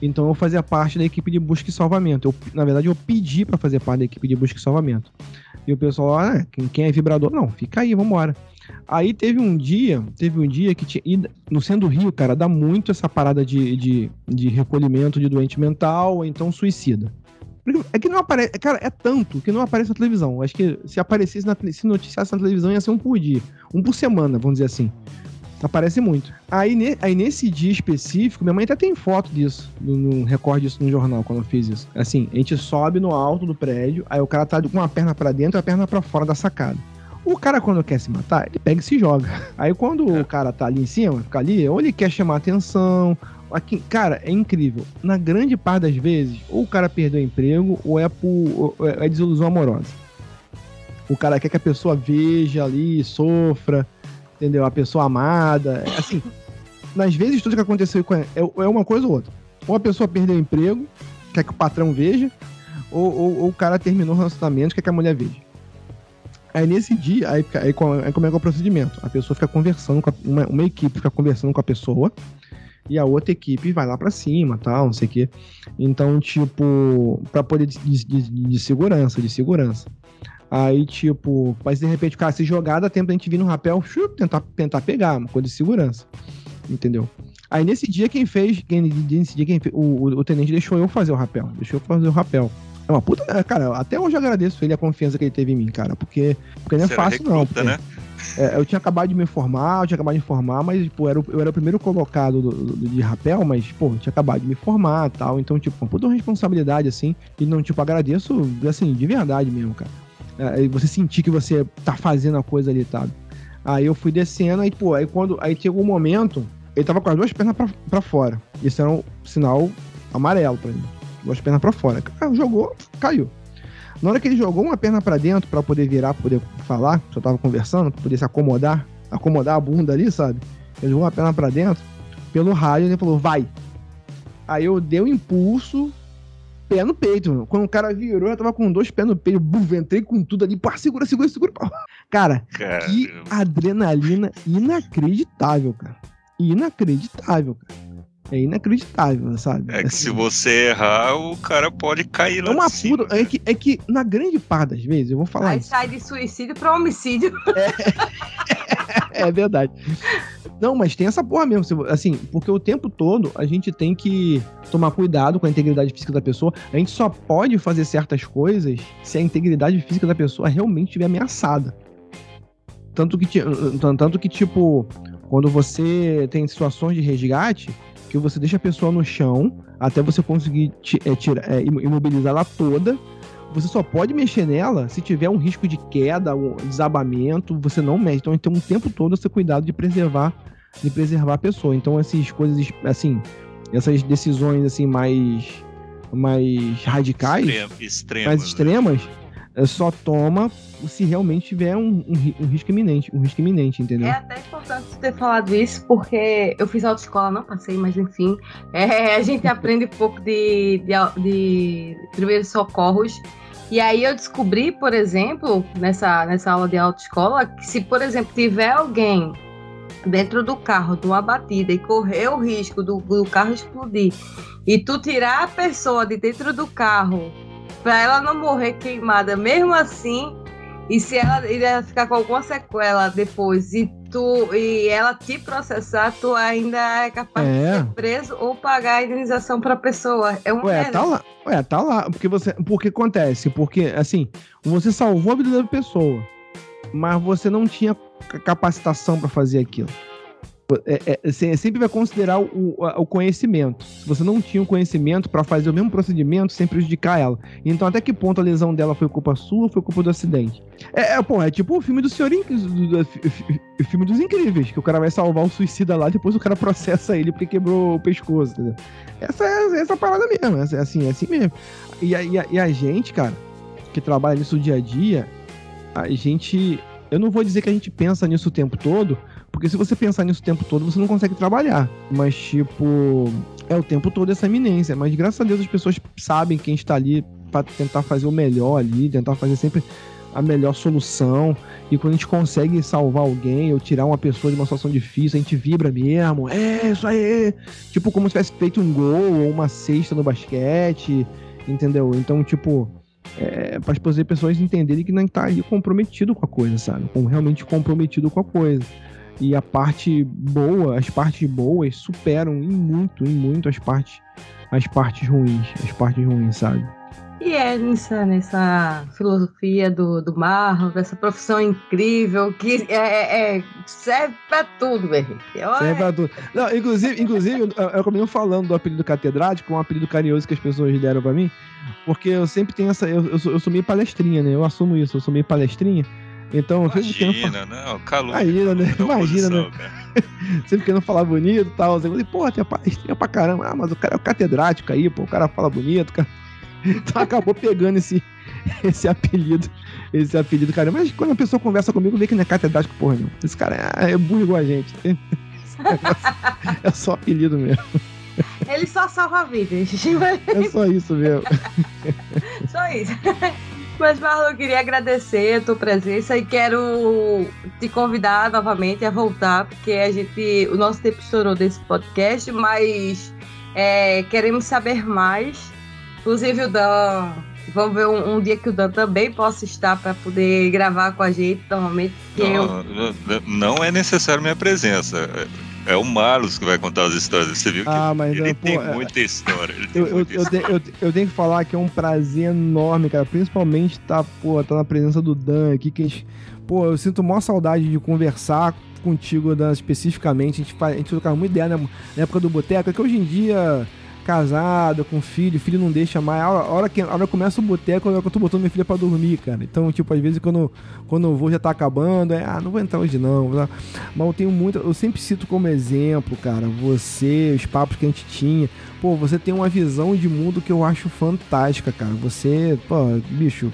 Então eu fazia parte da equipe de busca e salvamento. Eu, na verdade, eu pedi pra fazer parte da equipe de busca e salvamento. E o pessoal, ah, quem, é vibrador? Não, fica aí, vambora. Aí teve um dia, teve um dia que tinha. no centro do Rio, cara, dá muito essa parada de, de, de recolhimento de doente mental ou então suicida. É que não aparece. Cara, é tanto que não aparece na televisão. Acho que se aparecesse na, se noticiasse na televisão ia ser um por dia. Um por semana, vamos dizer assim. Aparece muito. Aí, ne- aí nesse dia específico, minha mãe até tem foto disso, no, recorde disso no jornal, quando eu fiz isso. Assim, a gente sobe no alto do prédio, aí o cara tá com uma perna pra dentro e a perna pra fora da sacada. O cara, quando quer se matar, ele pega e se joga. Aí quando o cara tá ali em cima, fica ali, ou ele quer chamar atenção. Aqui, cara, é incrível. Na grande parte das vezes, ou o cara perdeu o emprego, ou é por ou é desilusão amorosa. O cara quer que a pessoa veja ali, sofra, entendeu? A pessoa amada. Assim, nas vezes tudo que aconteceu com é, é uma coisa ou outra. Ou a pessoa perdeu o emprego, quer que o patrão veja, ou, ou- ou o cara terminou o relacionamento, quer que a mulher veja. Aí nesse dia, aí, aí, aí como é que é o procedimento? A pessoa fica conversando com a, uma, uma equipe fica conversando com a pessoa e a outra equipe vai lá pra cima, tal, não sei o quê. Então, tipo, pra poder de, de, de- de segurança, de segurança. Aí, tipo, mas de repente cara se jogar, dá tempo da gente vir no rapel, chup, tentar, tentar pegar, uma coisa de segurança. Entendeu? Aí nesse dia quem fez, quem, nesse dia quem fez, o, o, o tenente deixou eu fazer o rapel. Deixou eu fazer o rapel. É uma puta. é, Cara, até hoje eu agradeço ele a confiança que ele teve em mim, cara. Porque, porque não é Você fácil, não. recruta, porque- né? é, eu tinha acabado de me formar, eu tinha acabado de me formar, mas, tipo, eu era, o- eu era o primeiro colocado do, do- de rapel, mas, pô, eu tinha acabado de me formar e tal. Então, tipo, uma puta responsabilidade, assim. E não, tipo, agradeço, assim, de verdade mesmo, cara. É, você sentir que você tá fazendo a coisa ali, sabe? Aí eu fui descendo, aí, pô, aí quando. Aí chegou um momento, ele tava com as duas pernas pra, pra fora. Isso era um sinal amarelo pra mim. Duas pernas pra fora. Jogou, caiu. Na hora que ele jogou uma perna pra dentro pra poder virar, pra poder falar, que eu tava conversando, pra poder se acomodar, acomodar a bunda ali, sabe? Ele jogou uma perna pra dentro, pelo rádio ele falou, vai. Aí eu dei um impulso, pés no peito. Mano. Quando o cara virou, eu tava com dois pés no peito. Buf, entrei com tudo ali. Pá, segura, segura, segura. Pá. Cara, Caramba. que adrenalina inacreditável, cara. Inacreditável, cara. É inacreditável, sabe? É que Assim, se você errar, o cara pode cair lá é uma puta. É que, é que, na grande parte das vezes, eu vou falar Aí isso. sai de suicídio pra homicídio. É verdade. Não, mas tem essa porra mesmo. Assim, porque o tempo todo a gente tem que tomar cuidado com a integridade física da pessoa. A gente só pode fazer certas coisas se a integridade física da pessoa realmente estiver ameaçada. Tanto que, tanto que, tipo, quando você tem situações de resgate, que você deixa a pessoa no chão até você conseguir é, tirar, é, imo- imobilizar ela toda. Você só pode mexer nela se tiver um risco de queda, um desabamento, você não mexe. Então tem um tempo todo você cuidado de preservar, de preservar a pessoa. Então essas coisas, assim, essas decisões assim mais mais radicais, Extremo, extremo, mais né? extremas, é, só toma se realmente tiver um, um um risco iminente, um risco iminente, entendeu? É até importante ter falado isso, porque eu fiz autoescola, não passei, mas enfim. É, a gente aprende um pouco de, de, de primeiros socorros. E aí eu descobri, por exemplo, nessa, nessa aula de autoescola, que se, por exemplo, tiver alguém dentro do carro de uma batida e correr o risco do, do carro explodir, e tu tirar a pessoa de dentro do carro para ela não morrer queimada, mesmo assim, e se ela, ela ficar com alguma sequela depois e tu e ela te processar, tu ainda é capaz É. de ser preso ou pagar a indenização para a pessoa. É uma Ué, tá lá. Ué, tá lá. Porque você. Porque acontece? Porque, assim, você salvou a vida da pessoa, mas você não tinha ca- capacitação pra fazer aquilo. É, é, você sempre vai considerar o, o conhecimento. Se você não tinha o conhecimento pra fazer o mesmo procedimento sem prejudicar ela. Então, até que ponto a lesão dela foi culpa sua ou foi culpa do acidente? É, é, pô, é tipo o filme do Senhor do, do- fi- fi- o filme dos Incríveis, que o cara vai salvar o suicida lá, depois o cara processa ele porque quebrou o pescoço, entendeu? Essa é essa parada mesmo, é assim, é assim mesmo. E a, e, a, e a gente, cara, que trabalha nisso dia a dia, a gente. Eu não vou dizer que a gente pensa nisso o tempo todo, porque se você pensar nisso o tempo todo, você não consegue trabalhar. Mas, tipo, é o tempo todo essa eminência. Mas graças a Deus as pessoas sabem quem está ali pra tentar fazer o melhor ali, tentar fazer sempre a melhor solução. E quando a gente consegue salvar alguém ou tirar uma pessoa de uma situação difícil, a gente vibra mesmo. É, isso aí! Tipo, como se tivesse feito um gol ou uma cesta no basquete, entendeu? Então, tipo, é, para as pessoas entenderem que não tá ali comprometido com a coisa, sabe? Com, realmente comprometido com a coisa. E a parte boa, as partes boas superam em muito, em muito as partes, as partes ruins, as partes ruins, sabe? E é nessa, nessa filosofia do, do Marlon, dessa profissão incrível que é, é- é- serve pra tudo, Henrique. Serve pra tudo. Não, inclusive, inclusive eu, acabei não falando do apelido catedrático, um apelido carinhoso que as pessoas deram pra mim, porque eu sempre tenho essa. Eu, eu, sou, eu sou meio palestrinha, né? Eu assumo isso, eu sou meio palestrinha. Então, eu sempre quero Imagina, não, calor. Imagina, né? Imagina, oposição, né? cara. sempre querendo falar bonito e tal. Eu falei, pô, tem palestrinha pra caramba. Ah, mas o cara é o catedrático aí, pô, o cara fala bonito, cara. Então acabou pegando esse, esse apelido. Esse apelido, cara. Mas quando a pessoa conversa comigo, vê que não é catedrático, porra, não. Esse cara é, é burro igual a gente. É só apelido mesmo. ele só salva vidas. É só isso mesmo. Só isso. Mas, Marlon, eu queria agradecer a tua presença e quero te convidar novamente a voltar, porque a gente. O nosso tempo estourou desse podcast, mas é, queremos saber mais. Inclusive o Dan. Vamos ver um, um dia que o Dan também possa estar para poder gravar com a gente eu, Não, não- não é necessário minha presença. É é o Marlos que vai contar as histórias. Você viu que Ah, mas, ele pô, tem é- muita história. Tem Eu, muita eu, história. eu, eu tenho que falar que é um prazer enorme, cara. Principalmente tá, pô, tá na presença do Dan aqui, que a gente, pô, eu sinto maior saudade de conversar contigo, Dan, especificamente. A gente, faz, a gente trocava muita ideia na, na época do boteco, é que hoje em dia, casado, com filho, filho não deixa mais. A hora, a hora que, a hora começa o boteco, é a hora que eu tô botando minha filha pra dormir, cara. Então, tipo, às vezes quando, quando eu vou já tá acabando, é, ah, não vou entrar hoje não. Mas eu tenho muito, eu sempre cito como exemplo, cara, você, os papos que a gente tinha. Pô, você tem uma visão de mundo que eu acho fantástica, cara. Você, pô, bicho,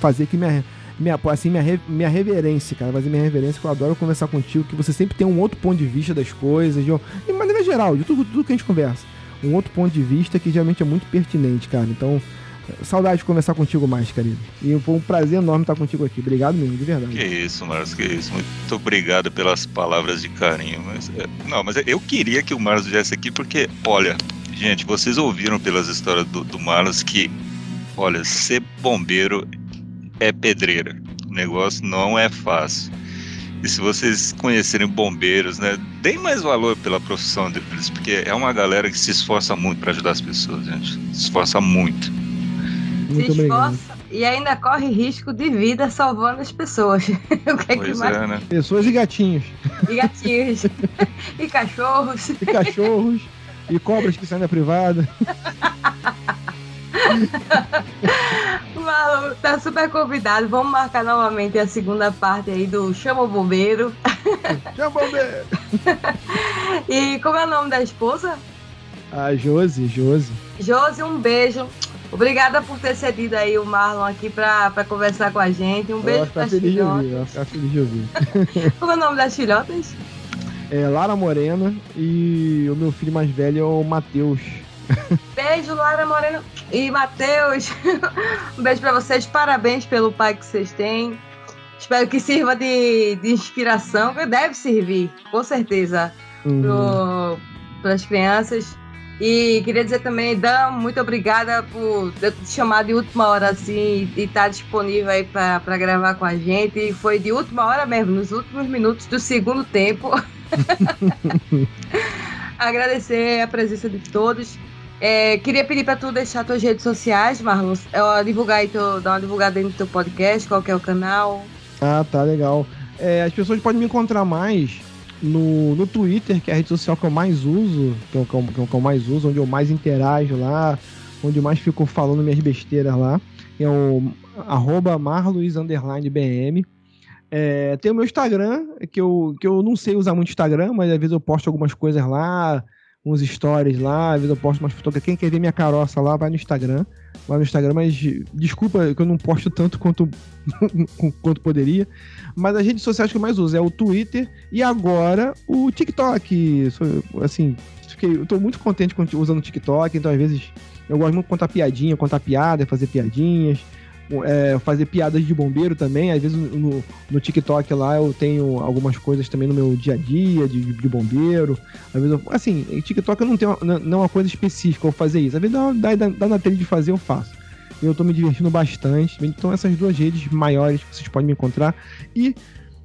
fazer que minha, minha, assim, minha, minha reverência, cara. Fazer minha reverência, que eu adoro conversar contigo, que você sempre tem um outro ponto de vista das coisas, de, de maneira geral, de tudo, tudo que a gente conversa. Um outro ponto de vista que realmente é muito pertinente, cara. Então, saudade de conversar contigo mais, querido. E foi um prazer enorme estar contigo aqui. Obrigado mesmo, de verdade. Que isso, Marcos, que isso. Muito obrigado pelas palavras de carinho. Mas, é, não, mas eu queria que o Marcos viesse aqui porque, olha, gente, vocês ouviram pelas histórias do, do Marcos que, olha, ser bombeiro é pedreira. O negócio não é fácil. E se vocês conhecerem bombeiros, né, deem mais valor pela profissão deles, porque é uma galera que se esforça muito para ajudar as pessoas, gente. Se esforça muito. Muito se esforça obrigado. e ainda corre risco de vida salvando as pessoas. o que é pois que mais... é, né? Pessoas e gatinhos. E gatinhos. e cachorros. E cachorros. e cobras que saem da privada. Tá super convidado. Vamos marcar novamente a segunda parte aí do Chama o Bombeiro. Chama o Bombeiro! e como é o nome da esposa? A Josi, Josi. Josi, um beijo. Obrigada por ter cedido aí o Marlon aqui pra, pra conversar com a gente. Um beijo para filhotas. Ela ficar feliz de ouvir. é o nome das filhotas? É Lara Morena e o meu filho mais velho é o Matheus. Beijo, Lara Moreno e Matheus. um beijo para vocês. Parabéns pelo pai que vocês têm. Espero que sirva de, de inspiração, deve servir, com certeza, uhum. para as crianças. E queria dizer também, Dan, muito obrigada por ter te chamado de última hora assim e estar tá disponível aí para gravar com a gente. E foi de última hora mesmo, nos últimos minutos do segundo tempo. Agradecer a presença de todos. É, queria pedir para tu deixar tuas redes sociais, Marlon. É, divulgar aí teu, dar uma divulgada aí no teu podcast, qual que é o canal. Ah, tá, legal. É, as pessoas podem me encontrar mais no, no Twitter, que é a rede social que eu mais uso, que é o que eu, que eu mais uso, onde eu mais interajo lá, onde eu mais fico falando minhas besteiras lá. É o arroba. É, tem o meu Instagram, que eu, que eu não sei usar muito Instagram, mas às vezes eu posto algumas coisas lá, uns stories lá, às vezes eu posto umas fotografias. Quem quer ver minha caroça lá, vai no Instagram. Vai no Instagram, mas desculpa que eu não posto tanto quanto, quanto poderia. Mas as redes sociais que eu mais uso é o Twitter e agora o TikTok. Assim, fiquei, eu tô muito contente usando o TikTok, então às vezes eu gosto muito de contar piadinha, contar piada, fazer piadinhas é, fazer piadas de bombeiro também. Às vezes no, no, TikTok lá eu tenho algumas coisas também no meu dia a dia de, de bombeiro. Às vezes eu, assim, TikTok eu não tenho não é uma coisa específica eu fazer isso. Às vezes dá, dá, dá na telha de fazer, eu faço. Eu tô me divertindo bastante. Então essas duas redes maiores que vocês podem me encontrar. E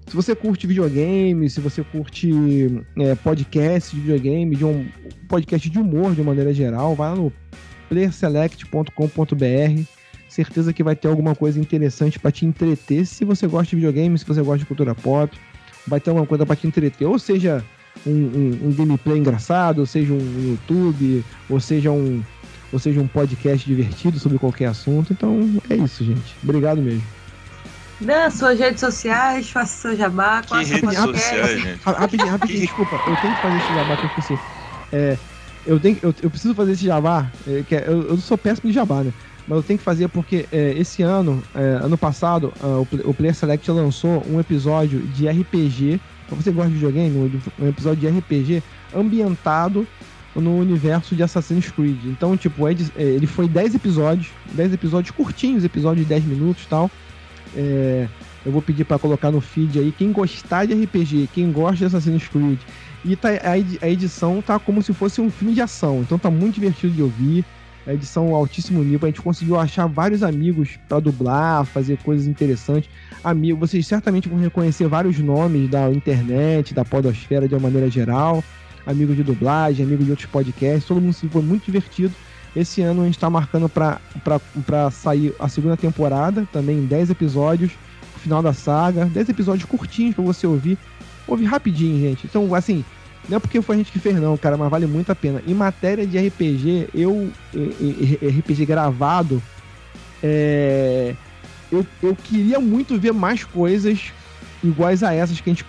se você curte videogame, se você curte é, podcast de videogame, de um podcast de humor de maneira geral, vai lá no playerselect.com.br certeza que vai ter alguma coisa interessante para te entreter. Se você gosta de videogame, se você gosta de cultura pop, vai ter alguma coisa para te entreter. Ou seja, um, um, um, gameplay engraçado, ou seja, um YouTube, ou seja, um, ou seja, um podcast divertido sobre qualquer assunto. Então é isso, gente. Obrigado mesmo. Dan, suas redes sociais, faça seu jabá. Que redes rapidinho, sociais, gente? Rapidinho, rapidinho, desculpa. Eu tenho que fazer esse jabá que eu esqueci. É, eu, tenho, eu, eu preciso fazer esse jabá, é, que é, eu, eu sou péssimo de jabá, né? Mas eu tenho que fazer porque é, esse ano, é, ano passado, uh, o, Player Select lançou um episódio de RPG. Pra você gosta de videogame, um episódio de RPG ambientado no universo de Assassin's Creed. Então, tipo, é, é ele foi 10 episódios, 10 episódios curtinhos, episódios de 10 minutos e tal. É, eu vou pedir para colocar no feed aí. Quem gostar de RPG, quem gosta de Assassin's Creed, e tá, a, a edição tá como se fosse um filme de ação. Então tá muito divertido de ouvir a edição altíssimo nível. A gente conseguiu achar vários amigos para dublar, fazer coisas interessantes. Amigo, vocês certamente vão reconhecer vários nomes da internet, da podosfera de uma maneira geral. Amigos de dublagem, amigos de outros podcasts. Todo mundo foi muito divertido. Esse ano a gente está marcando para sair a segunda temporada, também 10 episódios, final da saga. 10 episódios curtinhos para você ouvir. Ouve rapidinho, gente. Então, assim, não é porque foi a gente que fez, não, cara, mas vale muito a pena. Em matéria de RPG, eu. RPG gravado, é, eu, eu queria muito ver mais coisas iguais a essas que a gente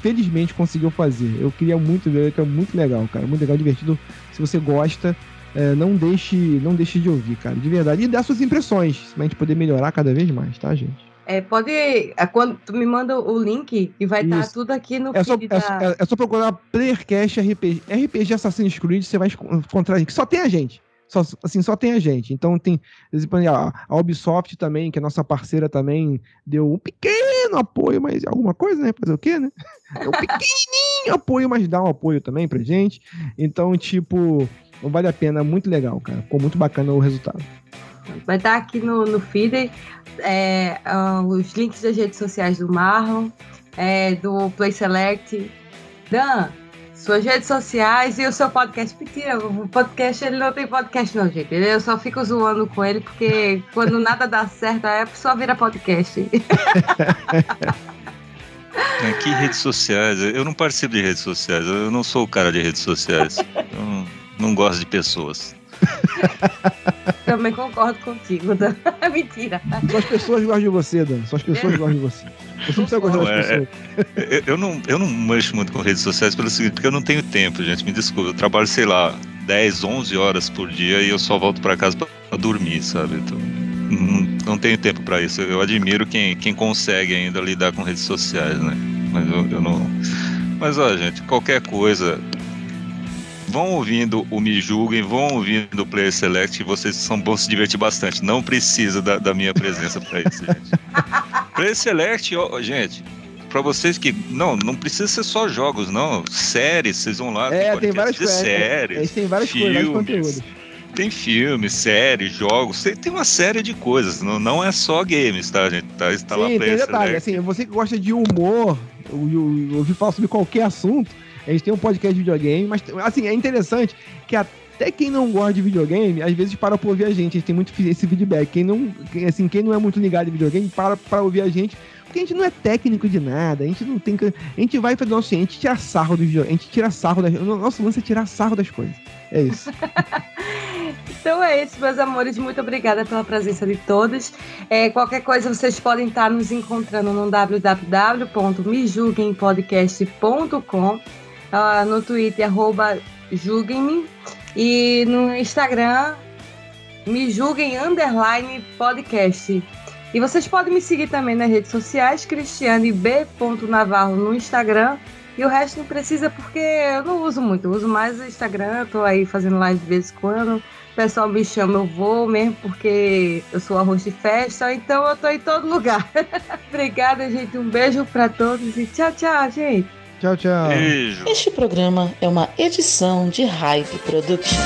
felizmente conseguiu fazer. Eu queria muito ver, que é muito legal, cara. Muito legal, divertido. Se você gosta, é, não deixe não deixe de ouvir, cara. De verdade. E dá suas impressões, pra gente poder melhorar cada vez mais, tá, gente? É, pode. é, quando tu me manda o link e vai estar Isso. tudo aqui no É só, é, da- só- é- é só procurar Playercast RPG. RPG Assassin's Creed, você vai encontrar a gente. Só tem a gente. Só, assim, só tem a gente. Então tem. A, a Ubisoft também, que é nossa parceira também, deu um pequeno apoio, mas alguma coisa, né? Fazer o quê, né? É um pequenininho apoio, mas dá um apoio também pra gente. Então, tipo, vale a pena, muito legal, cara. Ficou muito bacana o resultado. Vai estar aqui no, no feed é, ah, os links das redes sociais do Marlon, é, do Play Select. Dan, suas redes sociais e o seu podcast. Mentira, o podcast ele não tem podcast, não, gente. Eu só fico zoando com ele porque quando nada dá certo, a Apple só vira podcast. É, que redes sociais? Eu não participo de redes sociais. Eu não sou o cara de redes sociais. Eu não, não gosto de pessoas. Também concordo contigo, Dan. Mentira. Só as pessoas gostam de você, Dan. Só as pessoas gostam de você. Você não precisa gostar das Não, é- pessoas. Eu, não, eu não mancho muito com redes sociais pelo seguinte, porque eu não tenho tempo, gente. Me desculpa. Eu trabalho, sei lá, 10, 11 horas por dia e eu só volto pra casa pra, pra dormir, sabe? Então, não, não tenho tempo pra isso. Eu admiro quem, quem consegue ainda lidar com redes sociais, né? Mas eu, eu não. Mas, ó, gente, qualquer coisa. Vão ouvindo o Me Julguem, vão ouvindo o Player Select, vocês são bons se divertir bastante. Não precisa da, da minha presença pra isso, gente. Player Select, ó, gente, pra vocês que. Não, não precisa ser só jogos, não. Séries, vocês vão lá. É, tem podcast várias de coisas. séries. Eles têm várias filmes. Tem filmes, séries, jogos, tem, tem uma série de coisas. Não, não é só games, tá, gente? Tá, está lá Sim, tem Player detalhe. Select. Assim, você que gosta de humor, ou- ou- ouvir falar sobre qualquer assunto, a gente tem um podcast de videogame, mas assim, é interessante que até quem não gosta de videogame, às vezes para pra ouvir a gente. A gente tem muito esse feedback. Quem não, assim, quem não é muito ligado em videogame, para pra ouvir a gente. Porque a gente não é técnico de nada, a gente não tem. A gente vai fazer o nosso, a gente tira sarro do videogame, a gente tira sarro das. O nosso lance é tirar sarro das coisas. É isso. Então é isso, meus amores. Muito obrigada pela presença de todos. É, qualquer coisa, vocês podem estar nos encontrando no www.mejulguempodcast.com, ah, no Twitter, arroba julguem-me, e no Instagram, me julguem underline podcast. E vocês podem me seguir também nas redes sociais, Cristiane B. Navarro no Instagram. E o resto não precisa porque eu não uso muito, eu uso mais o Instagram, tô aí fazendo live de vez em quando. O pessoal me chama, eu vou mesmo porque eu sou arroz de festa, então eu tô em todo lugar. Obrigada, gente. Um beijo pra todos e tchau, tchau, gente. Tchau, tchau. Beijo. Este programa é uma edição de Hype Productions.